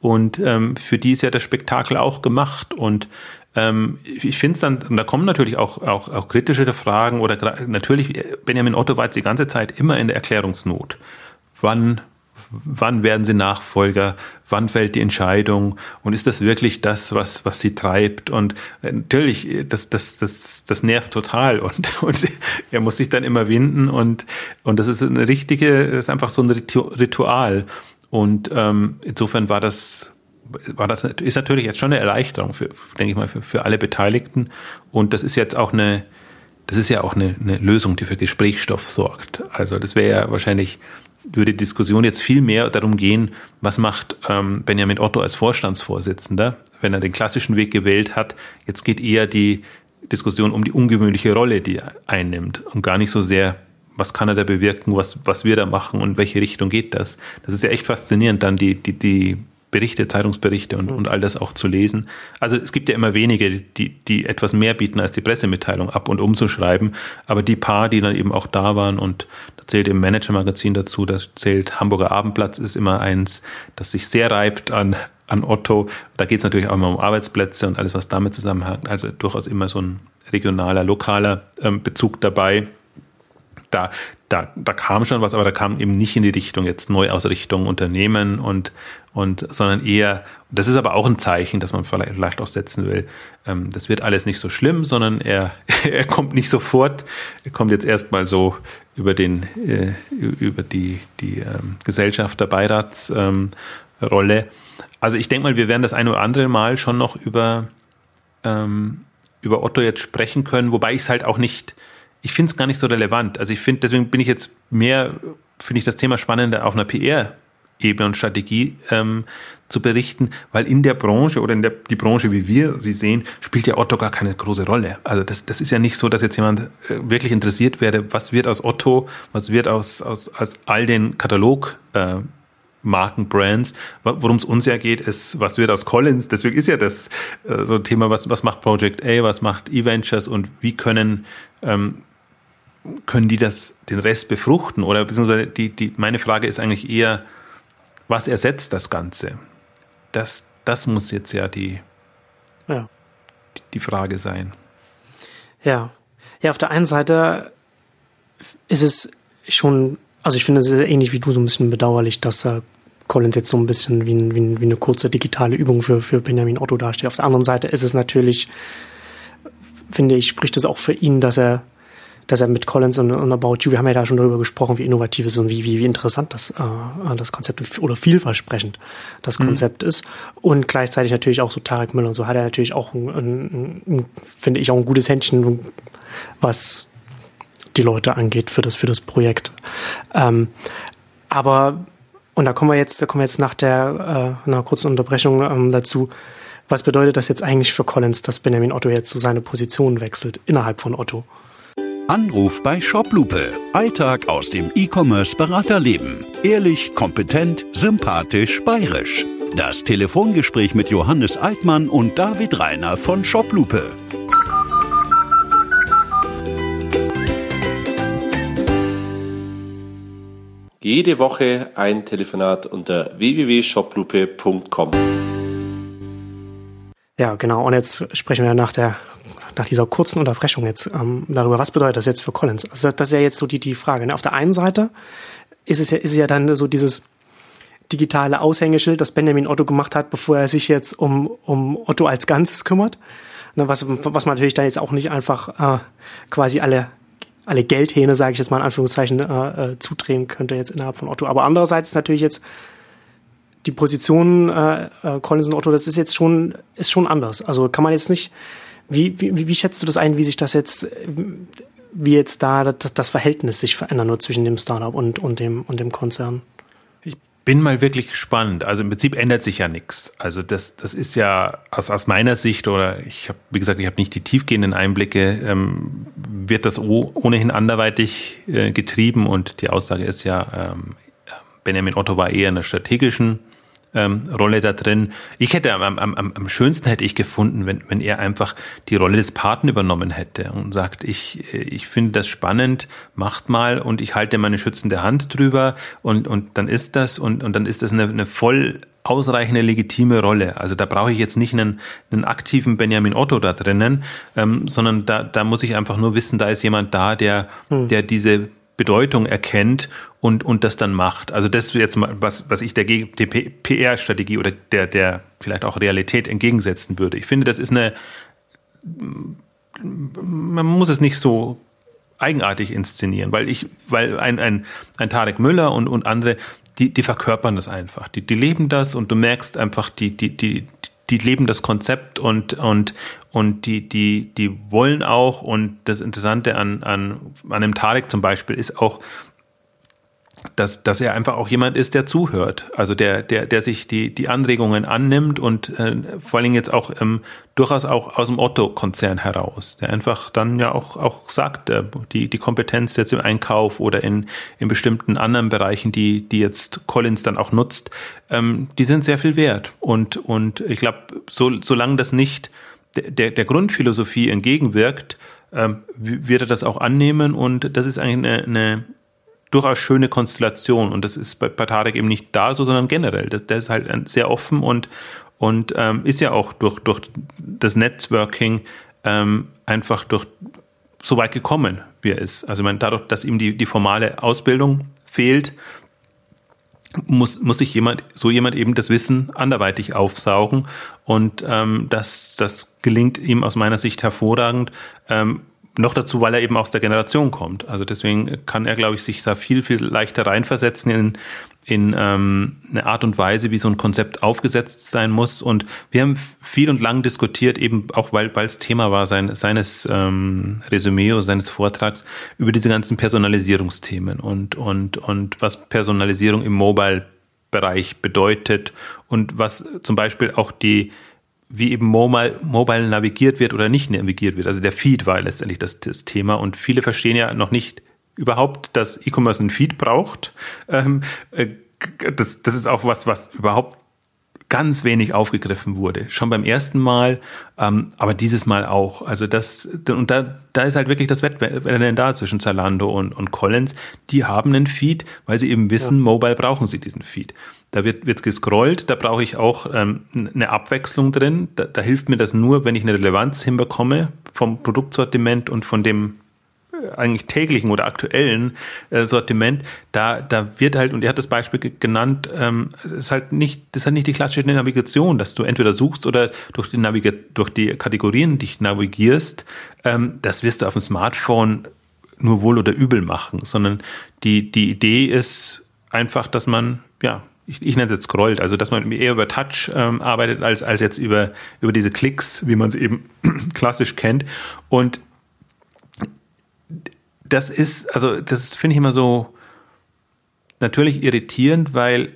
Und ähm, für die ist ja das Spektakel auch gemacht. Und ähm, ich finde es dann, und da kommen natürlich auch, auch, auch kritische Fragen oder natürlich, Benjamin Otto war jetzt die ganze Zeit immer in der Erklärungsnot. Wann wann werden sie Nachfolger, wann fällt die Entscheidung und ist das wirklich das, was, was sie treibt? Und äh, natürlich, das, das, das, das nervt total und, *laughs* und er muss sich dann immer winden und, und das ist eine richtige, ist einfach so ein Ritual. Und ähm, insofern war das, war das, ist natürlich jetzt schon eine Erleichterung für, denke ich mal, für, für alle Beteiligten. Und das ist jetzt auch eine, das ist ja auch eine, eine Lösung, die für Gesprächsstoff sorgt. Also das wäre ja wahrscheinlich würde die Diskussion jetzt viel mehr darum gehen, was macht ähm, Benjamin Otto als Vorstandsvorsitzender, wenn er den klassischen Weg gewählt hat. Jetzt geht eher die Diskussion um die ungewöhnliche Rolle, die er einnimmt und gar nicht so sehr, was kann er da bewirken, was, was wir da machen und welche Richtung geht das. Das ist ja echt faszinierend, dann die, die, die Berichte, Zeitungsberichte und, und all das auch zu lesen. Also es gibt ja immer wenige, die, die etwas mehr bieten als die Pressemitteilung ab und umzuschreiben. Aber die paar, die dann eben auch da waren und da zählt im Manager-Magazin dazu, da zählt Hamburger Abendplatz ist immer eins, das sich sehr reibt an, an Otto. Da geht es natürlich auch immer um Arbeitsplätze und alles, was damit zusammenhängt. Also durchaus immer so ein regionaler, lokaler ähm, Bezug dabei da, da, da kam schon was, aber da kam eben nicht in die Richtung jetzt Neuausrichtung Unternehmen und, und, sondern eher, das ist aber auch ein Zeichen, dass man vielleicht auch setzen will, ähm, das wird alles nicht so schlimm, sondern er, *laughs* er kommt nicht sofort, er kommt jetzt erstmal so über den, äh, über die, die ähm, Gesellschafterbeiratsrolle. Ähm, also ich denke mal, wir werden das eine oder andere Mal schon noch über, ähm, über Otto jetzt sprechen können, wobei ich es halt auch nicht, ich finde es gar nicht so relevant. Also ich finde, deswegen bin ich jetzt mehr, finde ich das Thema spannender auf einer PR-Ebene und Strategie ähm, zu berichten, weil in der Branche oder in der die Branche, wie wir sie sehen, spielt ja Otto gar keine große Rolle. Also das, das ist ja nicht so, dass jetzt jemand äh, wirklich interessiert wäre, was wird aus Otto, was wird aus, aus, aus all den Katalog äh, Marken, Brands. Worum es uns ja geht, ist, was wird aus Collins? Deswegen ist ja das äh, so ein Thema, was, was macht Project A, was macht E-Ventures und wie können ähm, können die das, den Rest befruchten? Oder beziehungsweise die, die, meine Frage ist eigentlich eher, was ersetzt das Ganze? Das, das muss jetzt ja die, ja. die, die Frage sein. Ja. Ja, auf der einen Seite ist es schon, also ich finde es ähnlich wie du so ein bisschen bedauerlich, dass äh, Collins jetzt so ein bisschen wie, wie, wie eine kurze digitale Übung für, für Benjamin Otto dasteht. Auf der anderen Seite ist es natürlich, finde ich, spricht es auch für ihn, dass er dass er mit Collins und, und About You, wir haben ja da schon darüber gesprochen, wie innovativ es ist und wie, wie, wie interessant das, äh, das Konzept oder vielversprechend das mhm. Konzept ist. Und gleichzeitig natürlich auch so Tarek Müller und so hat er natürlich auch, ein, ein, ein, finde ich, auch ein gutes Händchen, was die Leute angeht für das, für das Projekt. Ähm, aber, und da kommen wir jetzt, da kommen wir jetzt nach der, äh, einer kurzen Unterbrechung ähm, dazu, was bedeutet das jetzt eigentlich für Collins, dass Benjamin Otto jetzt so seine Position wechselt innerhalb von Otto? Anruf bei Shoplupe. Alltag aus dem E-Commerce-Beraterleben. Ehrlich, kompetent, sympathisch, bayerisch. Das Telefongespräch mit Johannes Altmann und David Reiner von Shoplupe. Jede Woche ein Telefonat unter www.shoplupe.com. Ja, genau. Und jetzt sprechen wir nach der nach dieser kurzen Unterbrechung jetzt ähm, darüber, was bedeutet das jetzt für Collins? Also das, das ist ja jetzt so die, die Frage. Ne? Auf der einen Seite ist es ja, ist ja dann so dieses digitale Aushängeschild, das Benjamin Otto gemacht hat, bevor er sich jetzt um, um Otto als Ganzes kümmert. Ne, was, was man natürlich dann jetzt auch nicht einfach äh, quasi alle alle Geldhähne, sage ich jetzt mal in Anführungszeichen, äh, äh, zudrehen könnte jetzt innerhalb von Otto. Aber andererseits ist natürlich jetzt die Position äh, äh, Collins und Otto, das ist jetzt schon ist schon anders. Also kann man jetzt nicht wie, wie, wie schätzt du das ein, wie sich das jetzt, wie jetzt da das, das Verhältnis sich verändert nur zwischen dem Startup und, und, dem, und dem Konzern? Ich bin mal wirklich gespannt. Also im Prinzip ändert sich ja nichts. Also das, das ist ja aus, aus meiner Sicht oder ich habe, wie gesagt, ich habe nicht die tiefgehenden Einblicke, ähm, wird das ohnehin anderweitig äh, getrieben und die Aussage ist ja, ähm, Benjamin Otto war eher in einer strategischen ähm, Rolle da drin. Ich hätte am, am, am schönsten hätte ich gefunden, wenn, wenn er einfach die Rolle des Paten übernommen hätte und sagt, ich, ich finde das spannend, macht mal und ich halte meine schützende Hand drüber und, und dann ist das und, und dann ist das eine, eine voll ausreichende legitime Rolle. Also da brauche ich jetzt nicht einen, einen aktiven Benjamin Otto da drinnen, ähm, sondern da, da muss ich einfach nur wissen, da ist jemand da, der, hm. der diese Bedeutung erkennt und, und das dann macht. Also das jetzt mal was, was ich der, der PR-Strategie oder der, der vielleicht auch Realität entgegensetzen würde. Ich finde, das ist eine, man muss es nicht so eigenartig inszenieren, weil ich, weil ein, ein, ein Tarek Müller und, und andere, die, die verkörpern das einfach. Die, die leben das und du merkst einfach, die, die, die, die leben das Konzept und, und, und die, die, die wollen auch, und das Interessante an, an, an dem Tarek zum Beispiel ist auch, dass, dass er einfach auch jemand ist, der zuhört, also der, der, der sich die, die Anregungen annimmt und äh, vor allen Dingen jetzt auch ähm, durchaus auch aus dem Otto-Konzern heraus, der einfach dann ja auch, auch sagt, äh, die, die Kompetenz jetzt im Einkauf oder in, in bestimmten anderen Bereichen, die, die jetzt Collins dann auch nutzt, ähm, die sind sehr viel wert. Und, und ich glaube, so, solange das nicht der, der Grundphilosophie entgegenwirkt, ähm, wird er das auch annehmen und das ist eigentlich eine, eine durchaus schöne Konstellation. Und das ist bei, bei Tarek eben nicht da so, sondern generell. Das, der ist halt sehr offen und, und ähm, ist ja auch durch, durch das Networking ähm, einfach durch so weit gekommen, wie er ist. Also ich meine, dadurch, dass ihm die, die formale Ausbildung fehlt, muss, muss sich jemand, so jemand eben das Wissen anderweitig aufsaugen. Und ähm, das, das gelingt ihm aus meiner Sicht hervorragend. Ähm, noch dazu, weil er eben aus der Generation kommt. Also deswegen kann er, glaube ich, sich da viel, viel leichter reinversetzen in, in ähm, eine Art und Weise, wie so ein Konzept aufgesetzt sein muss. Und wir haben viel und lang diskutiert, eben auch weil weil es Thema war sein, seines ähm, Resümee seines Vortrags, über diese ganzen Personalisierungsthemen und, und, und was Personalisierung im Mobile-Bereich bedeutet und was zum Beispiel auch die wie eben Mobile, Mobile navigiert wird oder nicht navigiert wird. Also der Feed war letztendlich das, das Thema und viele verstehen ja noch nicht überhaupt, dass E-Commerce einen Feed braucht. Ähm, äh, das, das ist auch was, was überhaupt ganz wenig aufgegriffen wurde. Schon beim ersten Mal, ähm, aber dieses Mal auch. Also das, und da, da ist halt wirklich das Wettrennen da zwischen Zalando und, und Collins. Die haben einen Feed, weil sie eben wissen, ja. mobile brauchen sie diesen Feed. Da wird, wird gescrollt, da brauche ich auch ähm, eine Abwechslung drin. Da, da hilft mir das nur, wenn ich eine Relevanz hinbekomme vom Produktsortiment und von dem eigentlich täglichen oder aktuellen äh, Sortiment, da, da wird halt, und er hat das Beispiel genannt, ähm, ist halt nicht, das ist halt nicht die klassische Navigation, dass du entweder suchst oder durch die, Naviga durch die Kategorien dich navigierst. Ähm, das wirst du auf dem Smartphone nur wohl oder übel machen, sondern die, die Idee ist einfach, dass man, ja, ich, ich nenne es jetzt scrollt, also dass man eher über Touch ähm, arbeitet als, als jetzt über, über diese Klicks, wie man es eben *clears throat* klassisch kennt. Und das ist, also das finde ich immer so natürlich irritierend, weil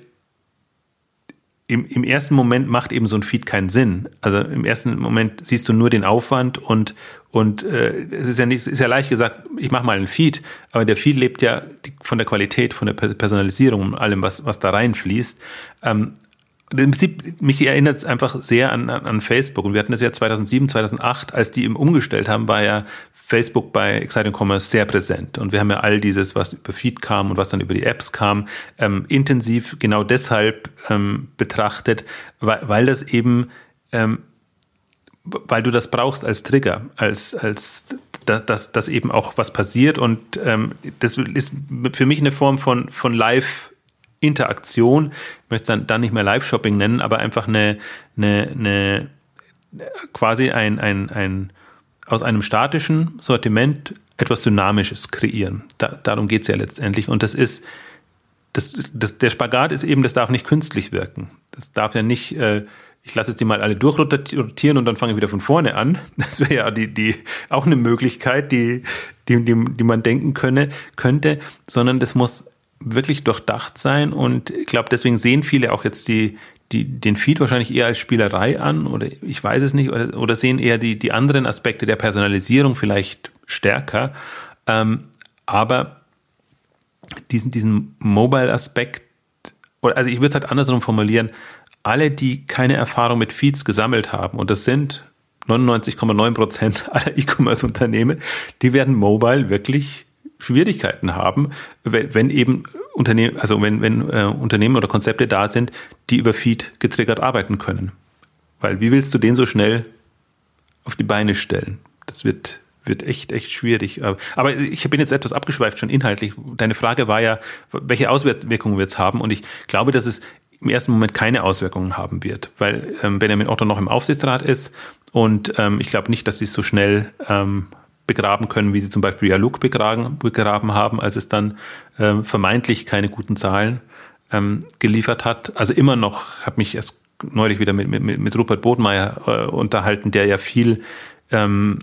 im, im ersten Moment macht eben so ein Feed keinen Sinn. Also im ersten Moment siehst du nur den Aufwand und und äh, es ist ja nicht, ist ja leicht gesagt, ich mache mal einen Feed, aber der Feed lebt ja von der Qualität, von der Personalisierung und allem, was was da reinfließt. Ähm, im Prinzip, mich erinnert es einfach sehr an, an, an Facebook. Und wir hatten das ja 2007, 2008, als die eben umgestellt haben, war ja Facebook bei Exciting Commerce sehr präsent. Und wir haben ja all dieses, was über Feed kam und was dann über die Apps kam, ähm, intensiv genau deshalb ähm, betrachtet, weil, weil das eben, ähm, weil du das brauchst als Trigger, als, als dass, dass eben auch was passiert. Und ähm, das ist für mich eine Form von, von Live- Interaktion, ich möchte es dann, dann nicht mehr Live-Shopping nennen, aber einfach eine, eine, eine quasi ein, ein, ein aus einem statischen Sortiment etwas Dynamisches kreieren. Da, darum geht es ja letztendlich. Und das ist, das, das, der Spagat ist eben, das darf nicht künstlich wirken. Das darf ja nicht, äh, ich lasse jetzt die mal alle durchrotieren und dann fange ich wieder von vorne an. Das wäre ja die, die, auch eine Möglichkeit, die, die, die, die man denken könne, könnte, sondern das muss wirklich durchdacht sein und ich glaube, deswegen sehen viele auch jetzt die, die, den Feed wahrscheinlich eher als Spielerei an oder ich weiß es nicht oder, oder sehen eher die, die anderen Aspekte der Personalisierung vielleicht stärker. Ähm, aber diesen, diesen Mobile-Aspekt, also ich würde es halt andersrum formulieren, alle, die keine Erfahrung mit Feeds gesammelt haben, und das sind 99,9 Prozent *laughs* aller E-Commerce-Unternehmen, die werden Mobile wirklich Schwierigkeiten haben, wenn, wenn eben Unternehmen, also wenn, wenn äh, Unternehmen oder Konzepte da sind, die über Feed getriggert arbeiten können. Weil wie willst du den so schnell auf die Beine stellen? Das wird, wird echt, echt schwierig. Aber ich bin jetzt etwas abgeschweift schon inhaltlich. Deine Frage war ja, welche Auswirkungen wir jetzt haben. Und ich glaube, dass es im ersten Moment keine Auswirkungen haben wird, weil ähm, Benjamin Otto noch im Aufsichtsrat ist und ähm, ich glaube nicht, dass sie es so schnell ähm, begraben können, wie sie zum Beispiel Jaluk begraben, begraben haben, als es dann ähm, vermeintlich keine guten Zahlen ähm, geliefert hat. Also immer noch, habe mich erst neulich wieder mit, mit, mit Rupert Bodmeier äh, unterhalten, der ja viel ähm,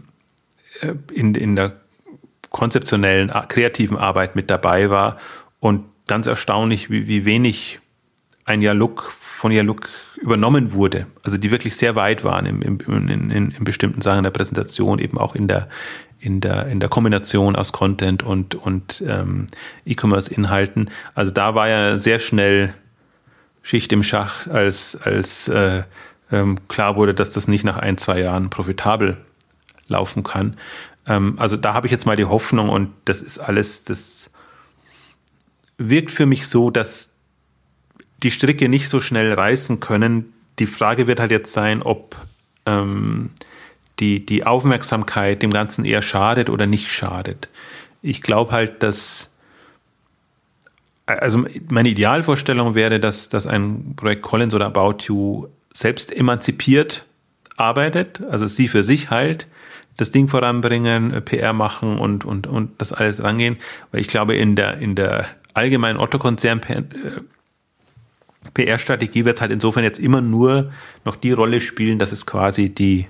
äh, in, in der konzeptionellen, kreativen Arbeit mit dabei war und ganz erstaunlich, wie, wie wenig ein Jaluk von Jaluk übernommen wurde. Also die wirklich sehr weit waren im, in, in, in bestimmten Sachen der Präsentation, eben auch in der, in der, in der Kombination aus Content und, und ähm, E-Commerce-Inhalten. Also da war ja sehr schnell Schicht im Schach, als, als äh, ähm, klar wurde, dass das nicht nach ein, zwei Jahren profitabel laufen kann. Ähm, also da habe ich jetzt mal die Hoffnung und das ist alles, das wirkt für mich so, dass die Stricke nicht so schnell reißen können. Die Frage wird halt jetzt sein, ob ähm, die, die Aufmerksamkeit dem Ganzen eher schadet oder nicht schadet. Ich glaube halt, dass also meine Idealvorstellung wäre, dass, dass ein Projekt Collins oder About You selbst emanzipiert arbeitet, also sie für sich halt das Ding voranbringen, PR machen und, und, und das alles rangehen. Weil ich glaube, in der, in der allgemeinen Otto-Konzern PR-Strategie wird es halt insofern jetzt immer nur noch die Rolle spielen, dass es quasi die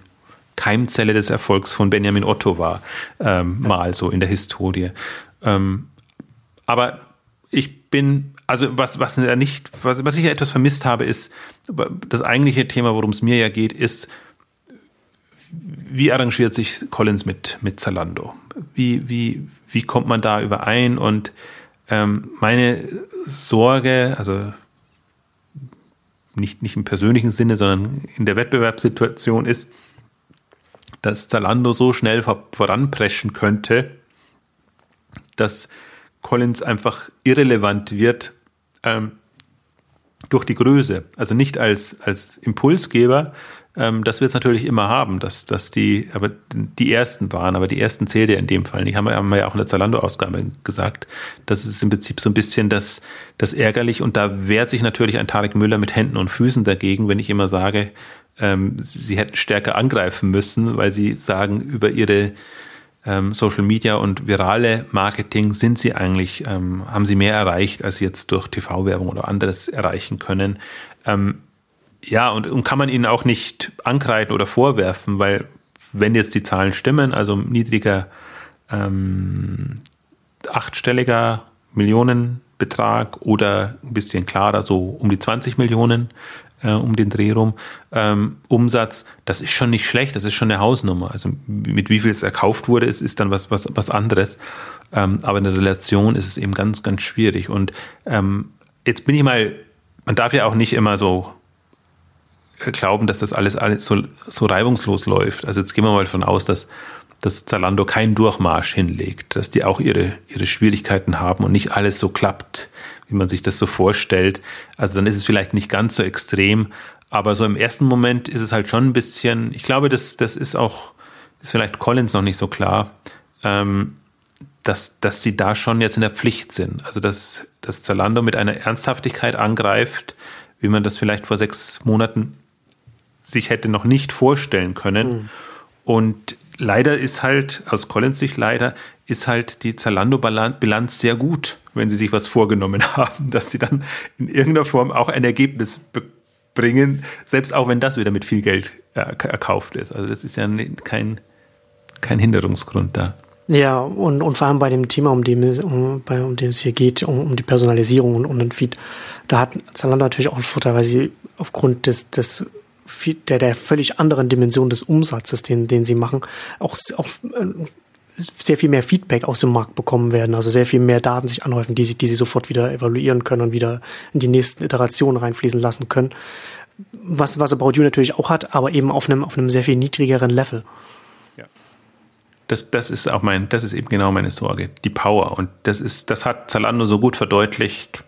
Keimzelle des Erfolgs von Benjamin Otto war, ähm, ja. mal so in der Historie. Ähm, aber ich bin, also was, was nicht, was, was ich ja etwas vermisst habe, ist, das eigentliche Thema, worum es mir ja geht, ist, wie arrangiert sich Collins mit, mit Zalando? Wie, wie, wie kommt man da überein? Und ähm, meine Sorge, also nicht, nicht im persönlichen Sinne, sondern in der Wettbewerbssituation ist, dass Zalando so schnell voranpreschen könnte, dass Collins einfach irrelevant wird ähm, durch die Größe. Also nicht als, als Impulsgeber, ähm, das wird es natürlich immer haben, dass, dass die, aber die ersten waren, aber die ersten zählt ja in dem Fall nicht, haben haben wir ja auch in der Zalando-Ausgabe gesagt. Das ist im Prinzip so ein bisschen das, das ärgerlich und da wehrt sich natürlich ein Tarek Müller mit Händen und Füßen dagegen, wenn ich immer sage, ähm, sie hätten stärker angreifen müssen, weil sie sagen, über ihre ähm, Social Media und virale Marketing sind sie eigentlich, ähm, haben sie mehr erreicht, als sie jetzt durch TV-Werbung oder anderes erreichen können. Ähm, ja, und, und kann man ihnen auch nicht ankreiden oder vorwerfen, weil wenn jetzt die Zahlen stimmen, also niedriger ähm, achtstelliger Millionenbetrag oder ein bisschen klarer, so um die 20 Millionen äh, um den Dreh rum, ähm, Umsatz, das ist schon nicht schlecht, das ist schon eine Hausnummer. Also mit wie viel es erkauft wurde, ist, ist dann was, was, was anderes. Ähm, aber in der Relation ist es eben ganz, ganz schwierig. Und ähm, jetzt bin ich mal, man darf ja auch nicht immer so glauben, dass das alles, alles so, so reibungslos läuft. Also jetzt gehen wir mal davon aus, dass, dass Zalando keinen Durchmarsch hinlegt, dass die auch ihre, ihre Schwierigkeiten haben und nicht alles so klappt, wie man sich das so vorstellt. Also dann ist es vielleicht nicht ganz so extrem, aber so im ersten Moment ist es halt schon ein bisschen, ich glaube, das, das ist auch, ist vielleicht Collins noch nicht so klar, ähm, dass, dass sie da schon jetzt in der Pflicht sind. Also dass, dass Zalando mit einer Ernsthaftigkeit angreift, wie man das vielleicht vor sechs Monaten sich hätte noch nicht vorstellen können. Mhm. Und leider ist halt, aus Collins Sicht leider, ist halt die Zalando-Bilanz sehr gut, wenn sie sich was vorgenommen *laughs* haben, dass sie dann in irgendeiner Form auch ein Ergebnis bringen, selbst auch wenn das wieder mit viel Geld erkauft ist. Also das ist ja kein, kein Hinderungsgrund da. Ja, und, und vor allem bei dem Thema, um dem, um, bei, um dem es hier geht, um, um die Personalisierung und, und den Feed, da hat Zalando natürlich auch einen Vorteil, weil sie aufgrund des, des der, der völlig anderen Dimension des Umsatzes, den, den sie machen, auch, auch äh, sehr viel mehr Feedback aus dem Markt bekommen werden, also sehr viel mehr Daten sich anhäufen, die sie, die sie sofort wieder evaluieren können und wieder in die nächsten Iterationen reinfließen lassen können. Was, was About You natürlich auch hat, aber eben auf einem, auf einem sehr viel niedrigeren Level. Ja. das, das ist auch mein, das ist eben genau meine Sorge, die Power. Und das ist, das hat Zalando so gut verdeutlicht.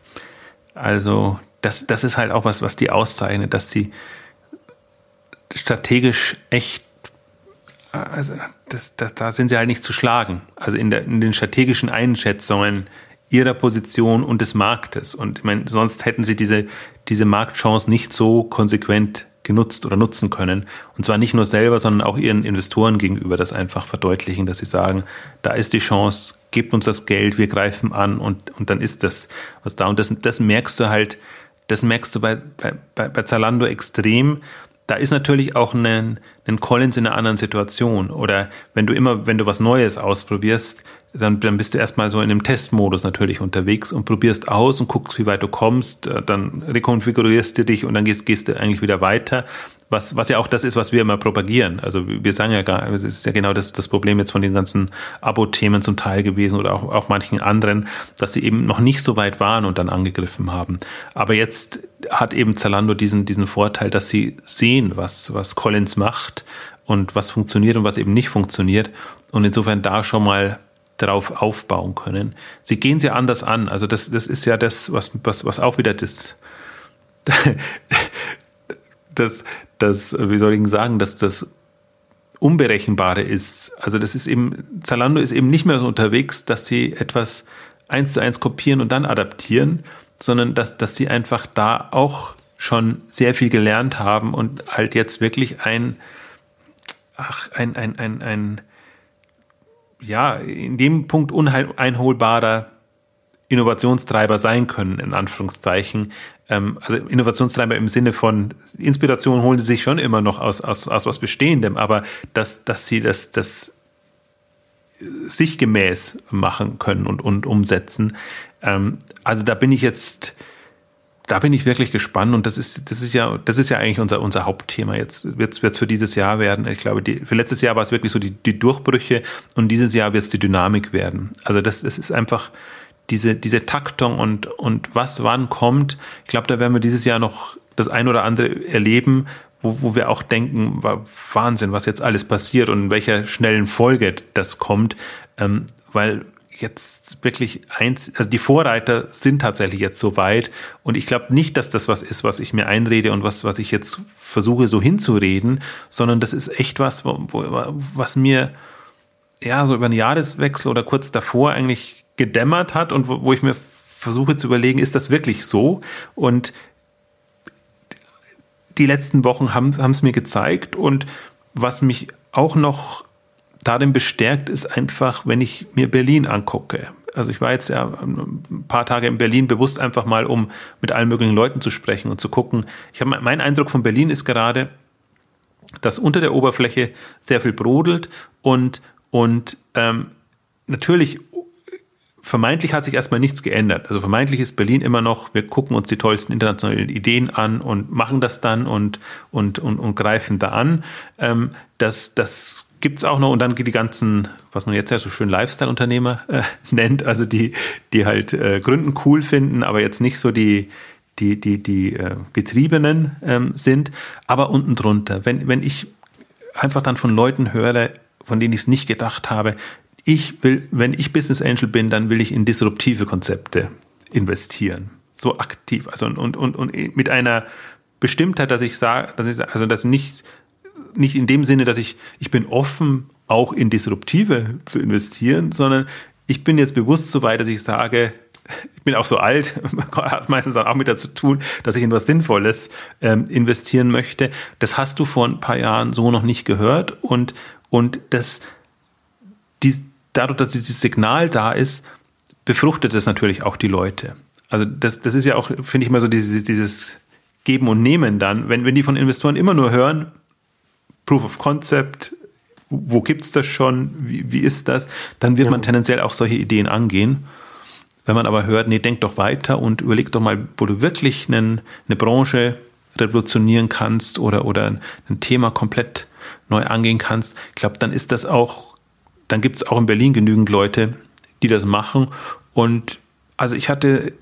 Also, das, das ist halt auch was, was die auszeichnet, dass sie strategisch echt, also, das, das, da sind sie halt nicht zu schlagen. Also in, der, in den strategischen Einschätzungen ihrer Position und des Marktes. Und ich meine, sonst hätten sie diese, diese Marktchance nicht so konsequent genutzt oder nutzen können. Und zwar nicht nur selber, sondern auch ihren Investoren gegenüber das einfach verdeutlichen, dass sie sagen, da ist die Chance, gebt uns das Geld, wir greifen an und, und dann ist das was da. Und das, das merkst du halt, das merkst du bei, bei, bei Zalando extrem. Da ist natürlich auch ein, ein Collins in einer anderen Situation. Oder wenn du immer, wenn du was Neues ausprobierst, dann, dann bist du erstmal so in dem Testmodus natürlich unterwegs und probierst aus und guckst, wie weit du kommst, äh, dann rekonfigurierst du dich und dann gehst, gehst du eigentlich wieder weiter. Was, was ja auch das ist, was wir immer propagieren. Also wir sagen ja gar, es ist ja genau das, das Problem jetzt von den ganzen Abo-Themen zum Teil gewesen oder auch, auch manchen anderen, dass sie eben noch nicht so weit waren und dann angegriffen haben. Aber jetzt hat eben Zalando diesen, diesen Vorteil, dass sie sehen, was, was Collins macht und was funktioniert und was eben nicht funktioniert. Und insofern da schon mal darauf aufbauen können. Sie gehen sie anders an. Also das, das ist ja das, was, was, was auch wieder das, *laughs* das, das, wie soll ich sagen, dass das Unberechenbare ist. Also das ist eben, Zalando ist eben nicht mehr so unterwegs, dass sie etwas eins zu eins kopieren und dann adaptieren, sondern dass, dass sie einfach da auch schon sehr viel gelernt haben und halt jetzt wirklich ein, ach, ein, ein, ein, ein, ja, in dem Punkt uneinholbarer Innovationstreiber sein können, in Anführungszeichen. Ähm, also Innovationstreiber im Sinne von Inspiration holen sie sich schon immer noch aus, aus, aus was Bestehendem, aber dass, dass sie das, das sich gemäß machen können und, und umsetzen. Ähm, also da bin ich jetzt da bin ich wirklich gespannt und das ist, das ist ja, das ist ja eigentlich unser, unser Hauptthema. Jetzt wird es für dieses Jahr werden. Ich glaube, die, für letztes Jahr war es wirklich so die, die Durchbrüche und dieses Jahr wird es die Dynamik werden. Also das, das ist einfach diese, diese Taktung und, und was wann kommt. Ich glaube, da werden wir dieses Jahr noch das ein oder andere erleben, wo, wo wir auch denken, Wahnsinn, was jetzt alles passiert und in welcher schnellen Folge das kommt. Ähm, weil jetzt wirklich eins, also die Vorreiter sind tatsächlich jetzt so weit und ich glaube nicht, dass das was ist, was ich mir einrede und was, was ich jetzt versuche so hinzureden, sondern das ist echt was, wo, was mir ja so über den Jahreswechsel oder kurz davor eigentlich gedämmert hat und wo, wo ich mir versuche zu überlegen, ist das wirklich so? Und die letzten Wochen haben es mir gezeigt und was mich auch noch darin bestärkt, ist einfach, wenn ich mir Berlin angucke. Also ich war jetzt ja ein paar Tage in Berlin bewusst einfach mal, um mit allen möglichen Leuten zu sprechen und zu gucken. Ich habe mein Eindruck von Berlin ist gerade, dass unter der Oberfläche sehr viel brodelt und und ähm, natürlich vermeintlich hat sich erstmal nichts geändert. Also vermeintlich ist Berlin immer noch, wir gucken uns die tollsten internationalen Ideen an und machen das dann und, und, und, und greifen da an. Ähm, das, das gibt's auch noch und dann die ganzen, was man jetzt ja so schön Lifestyle-Unternehmer äh, *laughs* nennt, also die, die halt äh, Gründen cool finden, aber jetzt nicht so die, die, die, die äh, Getriebenen ähm, sind. Aber unten drunter, wenn, wenn ich einfach dann von Leuten höre, von denen ich es nicht gedacht habe, ich will, wenn ich Business Angel bin, dann will ich in disruptive Konzepte investieren. So aktiv. Also und, und, und mit einer Bestimmtheit, dass ich sage, dass ich, also das nicht nicht in dem Sinne, dass ich, ich bin offen, auch in Disruptive zu investieren, sondern ich bin jetzt bewusst so weit, dass ich sage, *laughs* ich bin auch so alt, *laughs* hat meistens auch mit dazu tun, dass ich in was Sinnvolles ähm, investieren möchte. Das hast du vor ein paar Jahren so noch nicht gehört und, und das, die, dadurch, dass dieses Signal da ist, befruchtet es natürlich auch die Leute. Also das, das ist ja auch, finde ich mal so dieses, dieses Geben und Nehmen dann. Wenn, wenn die von Investoren immer nur hören, Proof of Concept, wo gibt's das schon, wie, wie ist das, dann wird ja. man tendenziell auch solche Ideen angehen. Wenn man aber hört, nee, denk doch weiter und überleg doch mal, wo du wirklich einen, eine Branche revolutionieren kannst oder, oder ein Thema komplett neu angehen kannst, ich glaube, dann ist das auch, dann gibt's auch in Berlin genügend Leute, die das machen. Und also ich hatte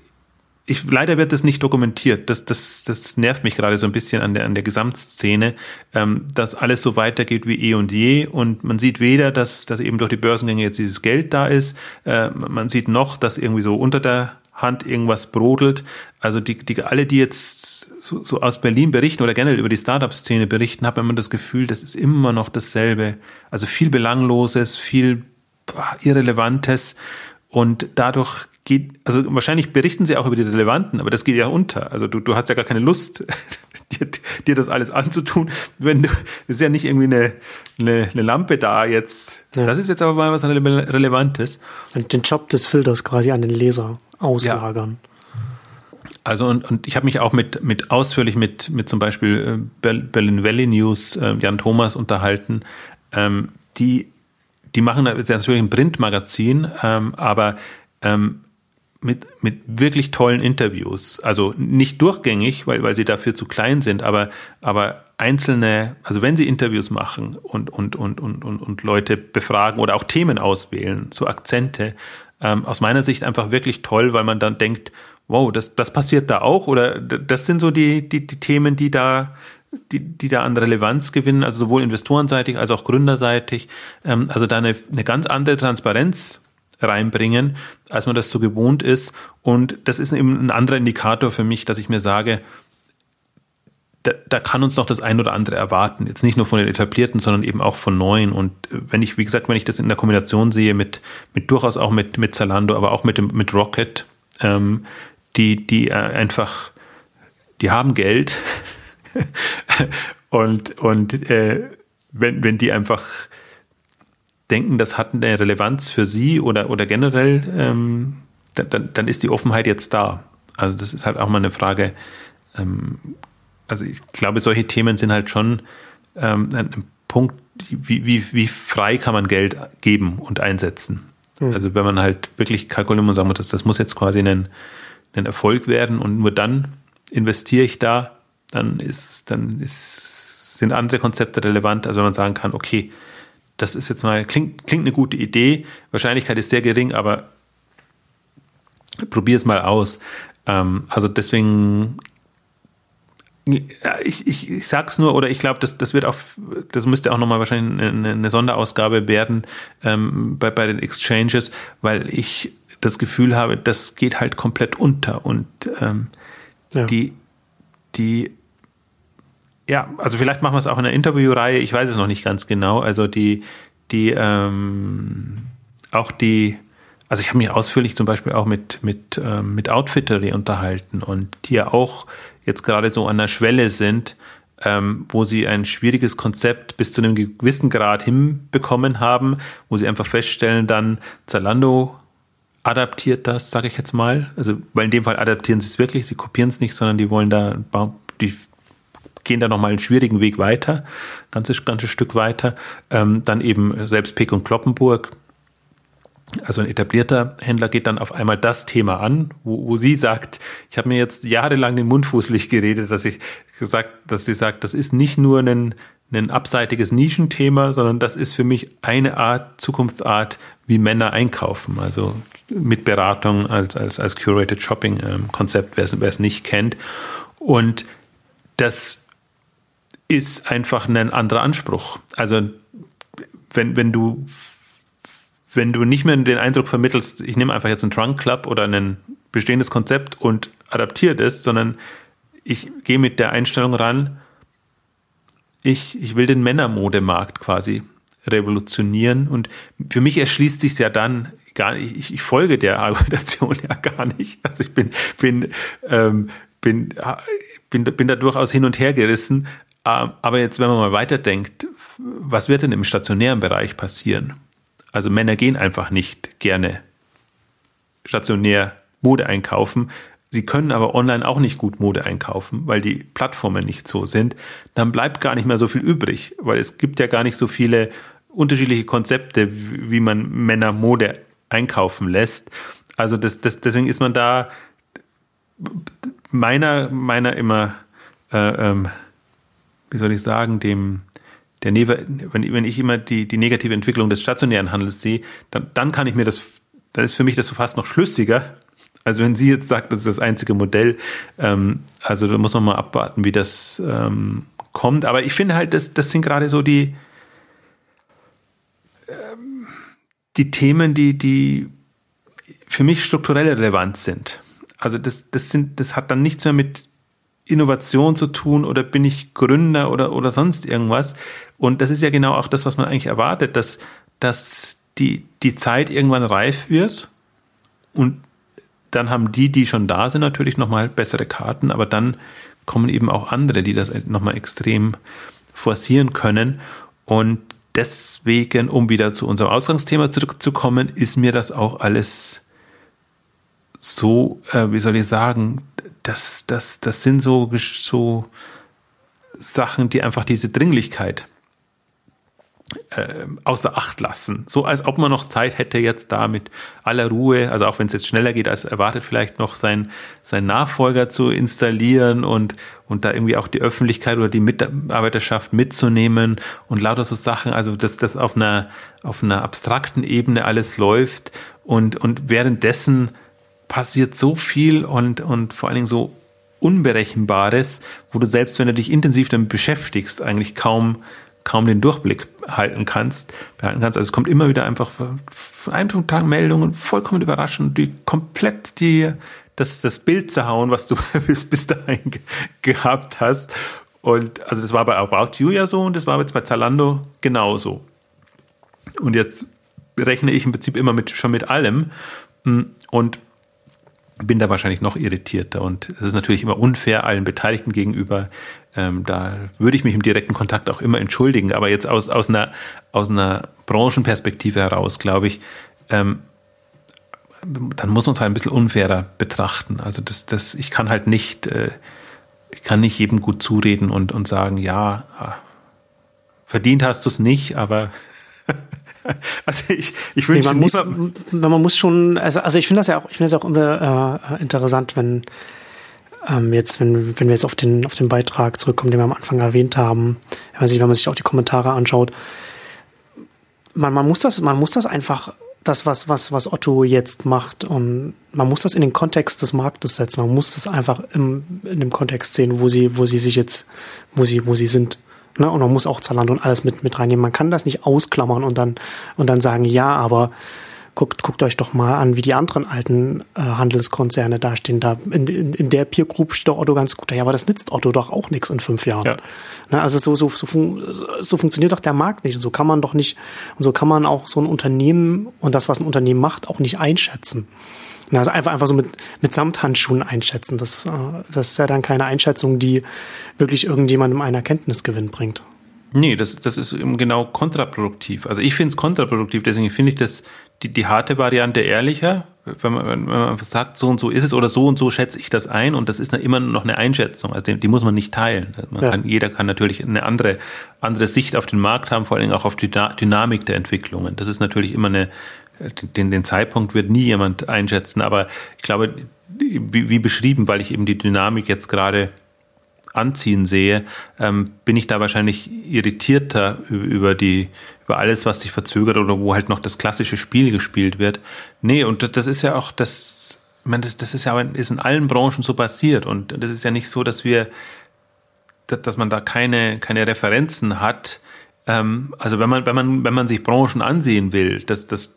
ich, leider wird das nicht dokumentiert. Das, das, das nervt mich gerade so ein bisschen an der, an der Gesamtszene, ähm, dass alles so weitergeht wie eh und je. Und man sieht weder, dass, dass eben durch die Börsengänge jetzt dieses Geld da ist. Äh, man sieht noch, dass irgendwie so unter der Hand irgendwas brodelt. Also die, die alle, die jetzt so, so aus Berlin berichten oder generell über die Startup-Szene berichten, hat man das Gefühl, das ist immer noch dasselbe. Also viel Belangloses, viel Irrelevantes. Und dadurch geht, also wahrscheinlich berichten sie auch über die Relevanten, aber das geht ja unter. Also du, du hast ja gar keine Lust, *laughs* dir, dir das alles anzutun, wenn du, ist ja nicht irgendwie eine, eine, eine Lampe da jetzt. Ja. Das ist jetzt aber mal was Relevantes. Und den Job des Filters quasi an den Leser auslagern. Ja. Also und, und ich habe mich auch mit, mit ausführlich mit, mit zum Beispiel äh, Berlin Valley News, äh, Jan Thomas unterhalten. Ähm, die, die machen natürlich ein Printmagazin, ähm, aber ähm, mit, mit wirklich tollen Interviews. Also nicht durchgängig, weil, weil sie dafür zu klein sind, aber, aber einzelne, also wenn sie Interviews machen und, und, und, und, und, und Leute befragen oder auch Themen auswählen, so Akzente, ähm, aus meiner Sicht einfach wirklich toll, weil man dann denkt, wow, das, das passiert da auch oder das sind so die, die, die Themen, die da, die, die da an Relevanz gewinnen, also sowohl investorenseitig als auch gründerseitig. Ähm, also da eine, eine ganz andere Transparenz reinbringen, als man das so gewohnt ist. Und das ist eben ein anderer Indikator für mich, dass ich mir sage, da, da kann uns noch das ein oder andere erwarten. Jetzt nicht nur von den etablierten, sondern eben auch von neuen. Und wenn ich, wie gesagt, wenn ich das in der Kombination sehe mit, mit durchaus auch mit, mit Zalando, aber auch mit dem, mit Rocket, ähm, die, die äh, einfach, die haben Geld *laughs* und, und äh, wenn, wenn die einfach denken, das hat eine Relevanz für sie oder, oder generell, ähm, dann, dann ist die Offenheit jetzt da. Also das ist halt auch mal eine Frage. Ähm, also ich glaube, solche Themen sind halt schon ähm, ein Punkt, wie, wie, wie frei kann man Geld geben und einsetzen. Mhm. Also wenn man halt wirklich kalkulieren und sagen muss, das, das muss jetzt quasi ein, ein Erfolg werden und nur dann investiere ich da, dann ist, dann ist, sind andere Konzepte relevant, also wenn man sagen kann, okay, das ist jetzt mal, klingt, klingt eine gute Idee. Wahrscheinlichkeit ist sehr gering, aber probier es mal aus. Ähm, also deswegen, ich, ich, ich sag's nur, oder ich glaube, das, das wird auch, das müsste auch nochmal wahrscheinlich eine, eine Sonderausgabe werden ähm, bei, bei den Exchanges, weil ich das Gefühl habe, das geht halt komplett unter und ähm, ja. die, die ja, also vielleicht machen wir es auch in einer Interviewreihe, ich weiß es noch nicht ganz genau. Also die, die, ähm, auch die, also ich habe mich ausführlich zum Beispiel auch mit, mit, ähm, mit Outfittery unterhalten und die ja auch jetzt gerade so an der Schwelle sind, ähm, wo sie ein schwieriges Konzept bis zu einem gewissen Grad hinbekommen haben, wo sie einfach feststellen, dann Zalando adaptiert das, sage ich jetzt mal. Also, weil in dem Fall adaptieren sie es wirklich, sie kopieren es nicht, sondern die wollen da, die gehen da nochmal einen schwierigen Weg weiter, ganzes, ganzes Stück weiter. Ähm, dann eben selbst Pick und Kloppenburg, also ein etablierter Händler geht dann auf einmal das Thema an, wo, wo sie sagt, ich habe mir jetzt jahrelang den Mund fußlich geredet, dass ich gesagt, dass sie sagt, das ist nicht nur ein, ein abseitiges Nischenthema, sondern das ist für mich eine Art, Zukunftsart, wie Männer einkaufen. Also mit Beratung als, als, als Curated Shopping ähm, Konzept, wer es nicht kennt. Und das ist einfach ein anderer Anspruch. Also wenn, wenn du wenn du nicht mehr den Eindruck vermittelst, ich nehme einfach jetzt einen Trunk Club oder ein bestehendes Konzept und adaptiere das, sondern ich gehe mit der Einstellung ran, ich, ich will den Männermodemarkt quasi revolutionieren und für mich erschließt sich ja dann gar nicht, ich, ich folge der Argumentation *laughs* ja gar nicht. Also ich bin, bin, ähm, bin, bin, bin da durchaus hin und her gerissen, ähm, aber jetzt, wenn man mal weiterdenkt, was wird denn im stationären Bereich passieren? Also Männer gehen einfach nicht gerne stationär Mode einkaufen. Sie können aber online auch nicht gut Mode einkaufen, weil die Plattformen nicht so sind. Dann bleibt gar nicht mehr so viel übrig, weil es gibt ja gar nicht so viele unterschiedliche Konzepte, wie man Männer Mode einkaufen lässt. Also das, das, deswegen ist man da meiner, meiner immer äh, ähm, wie soll ich sagen, dem, der wenn, wenn ich immer die, die negative Entwicklung des stationären Handels sehe, dann, dann kann ich mir das, dann ist für mich das so fast noch schlüssiger, Also wenn sie jetzt sagt, das ist das einzige Modell, ähm, also da muss man mal abwarten, wie das ähm, kommt. Aber ich finde halt, das, das sind gerade so die, ähm, die Themen, die, die für mich strukturell relevant sind. Also das, das sind, das hat dann nichts mehr mit Innovation zu tun oder bin ich Gründer oder, oder sonst irgendwas. Und das ist ja genau auch das, was man eigentlich erwartet, dass, dass die, die Zeit irgendwann reif wird und dann haben die, die schon da sind, natürlich nochmal bessere Karten, aber dann kommen eben auch andere, die das nochmal extrem forcieren können. Und deswegen, um wieder zu unserem Ausgangsthema zurückzukommen, ist mir das auch alles so, äh, wie soll ich sagen, das, das, das sind so, so Sachen, die einfach diese Dringlichkeit äh, außer Acht lassen. So als ob man noch Zeit hätte, jetzt da mit aller Ruhe, also auch wenn es jetzt schneller geht als erwartet, vielleicht noch sein, sein Nachfolger zu installieren und, und da irgendwie auch die Öffentlichkeit oder die Mitarbeiterschaft mitzunehmen und lauter so Sachen, also dass das auf einer, auf einer abstrakten Ebene alles läuft und, und währenddessen passiert so viel und, und vor allen Dingen so Unberechenbares, wo du selbst, wenn du dich intensiv damit beschäftigst, eigentlich kaum kaum den Durchblick halten kannst, behalten kannst. Also es kommt immer wieder einfach von einem Tag Meldungen, vollkommen überraschend, die komplett die, das, das Bild zerhauen, was du *laughs* bis, dahin gehabt hast. Und also das war bei About You ja so und das war jetzt bei Zalando genauso. Und jetzt rechne ich im Prinzip immer mit, schon mit allem. Und bin da wahrscheinlich noch irritierter. Und es ist natürlich immer unfair allen Beteiligten gegenüber. Ähm, da würde ich mich im direkten Kontakt auch immer entschuldigen. Aber jetzt aus, aus, einer, aus einer Branchenperspektive heraus, glaube ich, ähm, dann muss man es halt ein bisschen unfairer betrachten. Also das, das, ich kann halt nicht, äh, ich kann nicht jedem gut zureden und, und sagen, ja, ah, verdient hast du es nicht, aber *laughs* Also ich, ich wünsche nee, man muss, man muss schon, also, also ich finde das ja auch, ich finde das auch immer äh, interessant, wenn ähm, jetzt, wenn, wenn wir jetzt auf den, auf den Beitrag zurückkommen, den wir am Anfang erwähnt haben, wenn man sich, wenn man sich auch die Kommentare anschaut, man, man muss das, man muss das einfach, das, was, was, was Otto jetzt macht, und man muss das in den Kontext des Marktes setzen. Man muss das einfach im, in dem Kontext sehen, wo sie, wo sie sich jetzt, wo sie, wo sie sind. Ne? Und man muss auch Zalando und alles mit, mit reinnehmen. Man kann das nicht ausklammern und dann, und dann sagen, ja, aber guckt, guckt euch doch mal an, wie die anderen alten äh, Handelskonzerne dastehen. Da in, in, in der Peer Group steht doch Otto ganz gut. Ja, aber das nützt Otto doch auch nichts in fünf Jahren. Ja. Ne? Also so, so, so, fun so funktioniert doch der Markt nicht. Und so kann man doch nicht, und so kann man auch so ein Unternehmen und das, was ein Unternehmen macht, auch nicht einschätzen. Also einfach, einfach so mit, mit Samthandschuhen einschätzen. Das, äh, das ist ja dann keine Einschätzung, die wirklich irgendjemandem einen Erkenntnisgewinn bringt. Nee, das, das ist eben genau kontraproduktiv. Also ich finde es kontraproduktiv, deswegen finde ich das die, die harte Variante ehrlicher, wenn man, wenn man sagt, so und so ist es oder so und so schätze ich das ein und das ist dann immer noch eine Einschätzung, also die, die muss man nicht teilen. Man ja. kann, jeder kann natürlich eine andere, andere Sicht auf den Markt haben, vor allen Dingen auch auf die Dynamik der Entwicklungen. Das ist natürlich immer eine, den, den Zeitpunkt wird nie jemand einschätzen, aber ich glaube, wie, wie beschrieben, weil ich eben die Dynamik jetzt gerade anziehen sehe, ähm, bin ich da wahrscheinlich irritierter über die, über alles, was sich verzögert oder wo halt noch das klassische Spiel gespielt wird. Nee, und das ist ja auch das, ich meine, das, das ist ja ist in allen Branchen so passiert und das ist ja nicht so, dass wir, dass, dass man da keine, keine Referenzen hat. Ähm, also wenn man, wenn man, wenn man sich Branchen ansehen will, das, das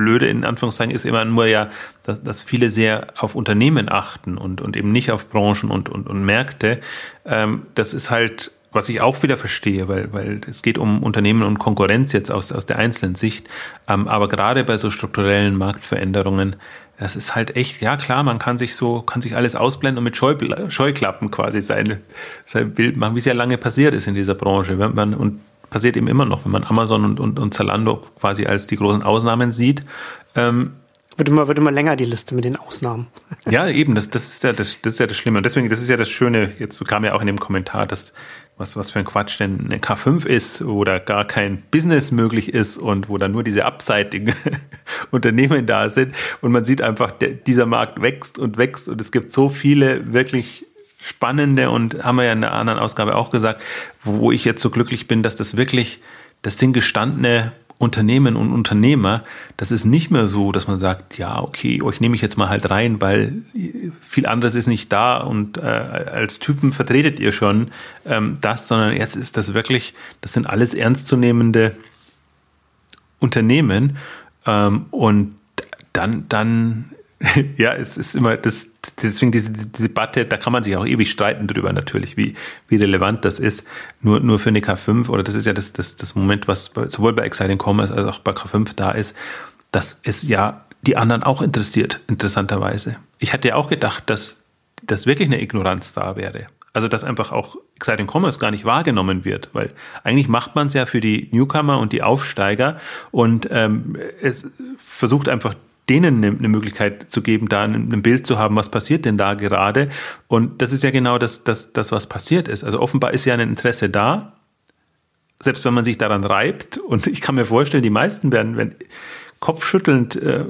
Blöde in Anführungszeichen ist immer nur ja, dass, dass viele sehr auf Unternehmen achten und, und eben nicht auf Branchen und, und, und Märkte. Ähm, das ist halt, was ich auch wieder verstehe, weil, weil es geht um Unternehmen und Konkurrenz jetzt aus, aus der einzelnen Sicht. Ähm, aber gerade bei so strukturellen Marktveränderungen, das ist halt echt, ja klar, man kann sich so, kann sich alles ausblenden und mit Scheu, Scheuklappen quasi sein, sein Bild machen, wie es ja lange passiert ist in dieser Branche. Man, und passiert eben immer noch, wenn man Amazon und, und, und Zalando quasi als die großen Ausnahmen sieht. Ähm, wird immer, wird immer länger, die Liste mit den Ausnahmen. *laughs* Ja, eben, das, das, ist ja das, das ist ja das Schlimme. Und deswegen, das ist ja das Schöne, jetzt kam ja auch in dem Kommentar, dass was, was für ein Quatsch denn eine K5 ist, wo da gar kein Business möglich ist und wo da nur diese abseitigen *laughs* Unternehmen da sind. Und man sieht einfach, der, dieser Markt wächst und wächst und es gibt so viele wirklich spannende und haben wir ja in der anderen Ausgabe auch gesagt, wo ich jetzt so glücklich bin, dass das wirklich, das sind gestandene Unternehmen und Unternehmer, das ist nicht mehr so, dass man sagt, ja, okay, euch nehme ich jetzt mal halt rein, weil viel anderes ist nicht da und äh, als Typen vertretet ihr schon ähm, das, sondern jetzt ist das wirklich, das sind alles ernstzunehmende Unternehmen ähm, und dann, dann ja, es ist immer das, deswegen diese, Debatte, da kann man sich auch ewig streiten drüber natürlich, wie, wie relevant das ist. Nur, nur für eine K5, oder das ist ja das, das, das Moment, was sowohl bei Exciting Commerce als auch bei K5 da ist, dass es ja die anderen auch interessiert, interessanterweise. Ich hatte ja auch gedacht, dass das wirklich eine Ignoranz da wäre. Also, dass einfach auch Exciting Commerce gar nicht wahrgenommen wird, weil eigentlich macht man es ja für die Newcomer und die Aufsteiger und ähm, es versucht einfach denen eine, Möglichkeit zu geben, da ein, Bild zu haben, was passiert denn da gerade. Und das ist ja genau das, das, das, was passiert ist. Also offenbar ist ja ein Interesse da, selbst wenn man sich daran reibt. Und ich kann mir vorstellen, die meisten werden, wenn kopfschüttelnd äh,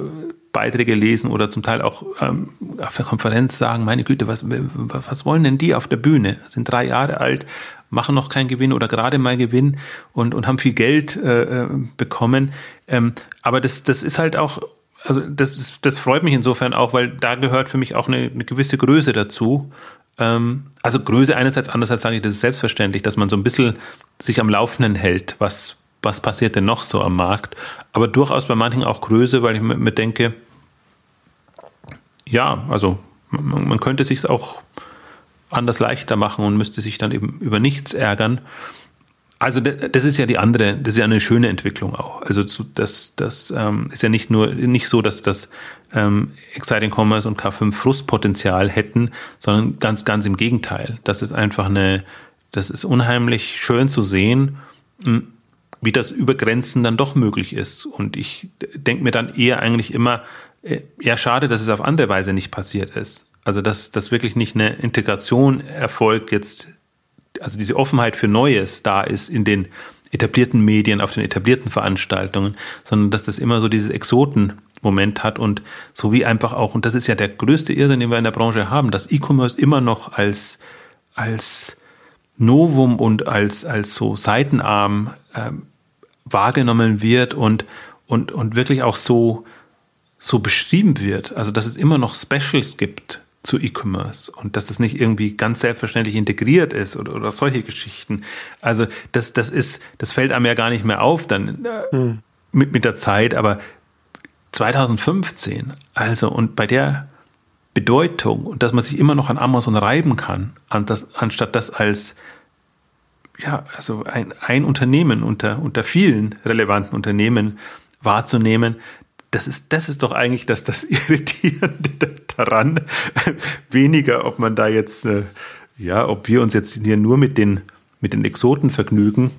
Beiträge lesen oder zum Teil auch ähm, auf der Konferenz sagen, meine Güte, was, was wollen denn die auf der Bühne? Sind drei Jahre alt, machen noch keinen Gewinn oder gerade mal Gewinn und, und haben viel Geld äh, äh bekommen. Ähm, aber das, das ist halt auch also das, das freut mich insofern auch, weil da gehört für mich auch eine, eine gewisse Größe dazu. Ähm, also Größe einerseits, andererseits sage ich, das ist selbstverständlich, dass man so ein bisschen sich am Laufenden hält, was, was passiert denn noch so am Markt. Aber durchaus bei manchen auch Größe, weil ich mir, denke, ja, also man, man könnte sich auch anders leichter machen und müsste sich dann eben über nichts ärgern. Also das ist ja die andere, das ist ja eine schöne Entwicklung auch. Also das, das ähm, ist ja nicht nur nicht so, dass das ähm, Exciting Commerce und K5 Frustpotenzial hätten, sondern ganz, ganz im Gegenteil. Das ist einfach eine, das ist unheimlich schön zu sehen, hm, wie das über Grenzen dann doch möglich ist. Und ich denke mir dann eher eigentlich immer, äh, eher schade, dass es auf andere Weise nicht passiert ist. Also dass, dass wirklich nicht eine Integration erfolgt jetzt also diese Offenheit für Neues da ist in den etablierten Medien, auf den etablierten Veranstaltungen, sondern dass das immer so dieses Exoten-Moment hat und so wie einfach auch, und das ist ja der größte Irrsinn, den wir in der Branche haben, dass E-Commerce immer noch als, als Novum und als, als so Seitenarm äh, wahrgenommen wird und, und, und wirklich auch so, so beschrieben wird. Also, dass es immer noch Specials gibt zu E-Commerce und dass das nicht irgendwie ganz selbstverständlich integriert ist oder, oder solche Geschichten. Also das, das ist, das fällt einem ja gar nicht mehr auf dann äh, hm. mit, mit der Zeit, aber 2015, also und bei der Bedeutung und dass man sich immer noch an Amazon reiben kann, an das, anstatt das als ja, also ein, ein Unternehmen unter, unter vielen relevanten Unternehmen wahrzunehmen, das ist, das ist doch eigentlich das, das *laughs* Irritierende daran. Weniger, ob man da jetzt, äh, ja, ob wir uns jetzt hier nur mit den, mit den Exoten vergnügen.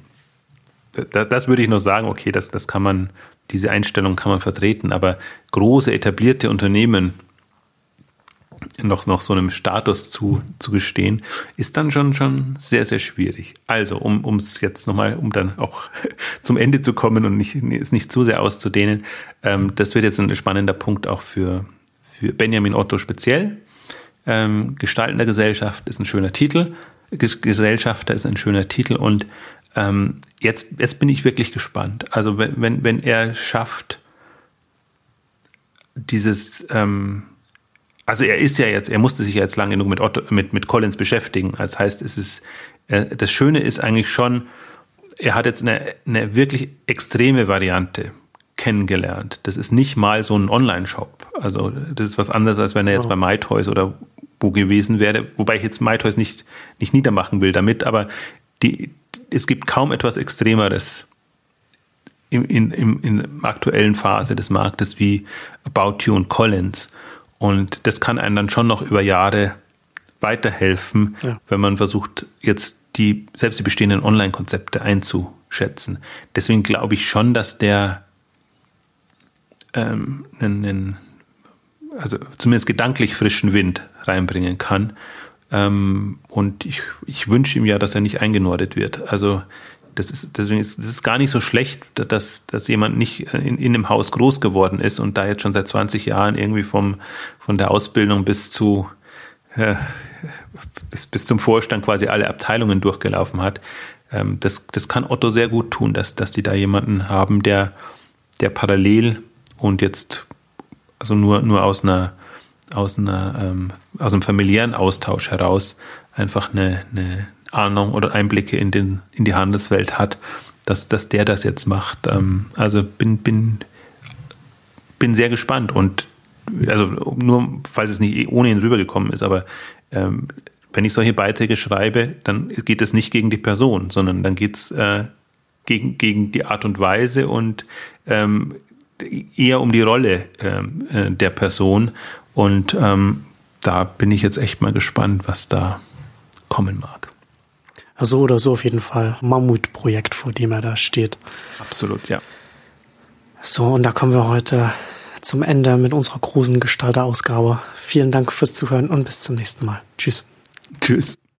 Da, das würde ich noch sagen, okay, das, das kann man, diese Einstellung kann man vertreten, aber große etablierte Unternehmen, noch, noch so einem Status zu, zu gestehen, ist dann schon, schon sehr, sehr schwierig. Also, um es jetzt nochmal, um dann auch *laughs* zum Ende zu kommen und nicht, es nicht zu sehr auszudehnen, ähm, das wird jetzt ein spannender Punkt auch für, für Benjamin Otto speziell. Ähm, Gestaltender Gesellschaft ist ein schöner Titel. Gesellschafter ist ein schöner Titel und ähm, jetzt, jetzt bin ich wirklich gespannt. Also wenn, wenn, wenn er schafft, dieses, ähm, also er ist ja jetzt, er musste sich ja jetzt lang genug mit, Otto, mit, mit Collins beschäftigen. Das heißt, es ist, äh, das Schöne ist eigentlich schon, er hat jetzt eine, eine wirklich extreme Variante kennengelernt. Das ist nicht mal so ein Online-Shop. Also das ist was anderes, als wenn er jetzt oh. bei MyToys oder wo gewesen wäre. Wobei ich jetzt MyToys nicht, nicht niedermachen will damit, aber die, es gibt kaum etwas Extremeres in, in, in, in der aktuellen Phase des Marktes wie About You und Collins. Und das kann einem dann schon noch über Jahre weiterhelfen, ja. wenn man versucht, jetzt die, selbst die bestehenden Online-Konzepte einzuschätzen. Deswegen glaube ich schon, dass der ähm, einen, also zumindest gedanklich frischen Wind reinbringen kann. Ähm, und ich, ich wünsche ihm ja, dass er nicht eingenordet wird. Also das ist, deswegen ist es gar nicht so schlecht, dass, dass jemand nicht in, in einem Haus groß geworden ist und da jetzt schon seit 20 Jahren irgendwie vom, von der Ausbildung bis zu, äh, bis, bis zum Vorstand quasi alle Abteilungen durchgelaufen hat. ähm, das, das kann Otto sehr gut tun, dass, dass die da jemanden haben, der, der parallel und jetzt also nur, nur aus einer aus einer ähm, aus einem familiären Austausch heraus einfach eine, eine Ahnung oder Einblicke in den in die Handelswelt hat, dass, dass der das jetzt macht. Ähm, also bin bin bin sehr gespannt und also nur falls es nicht ohne ihn rübergekommen ist, aber ähm, wenn ich solche Beiträge schreibe, dann geht es nicht gegen die Person, sondern dann geht es äh, gegen, gegen die Art und Weise und ähm, eher um die Rolle ähm, äh, der Person. Und ähm, da bin ich jetzt echt mal gespannt, was da kommen mag. So oder so auf jeden Fall Mammutprojekt, vor dem er da steht. Absolut, ja. So, und da kommen wir heute zum Ende mit unserer großen Gestalterausgabe. Vielen Dank fürs Zuhören und bis zum nächsten Mal. Tschüss. Tschüss.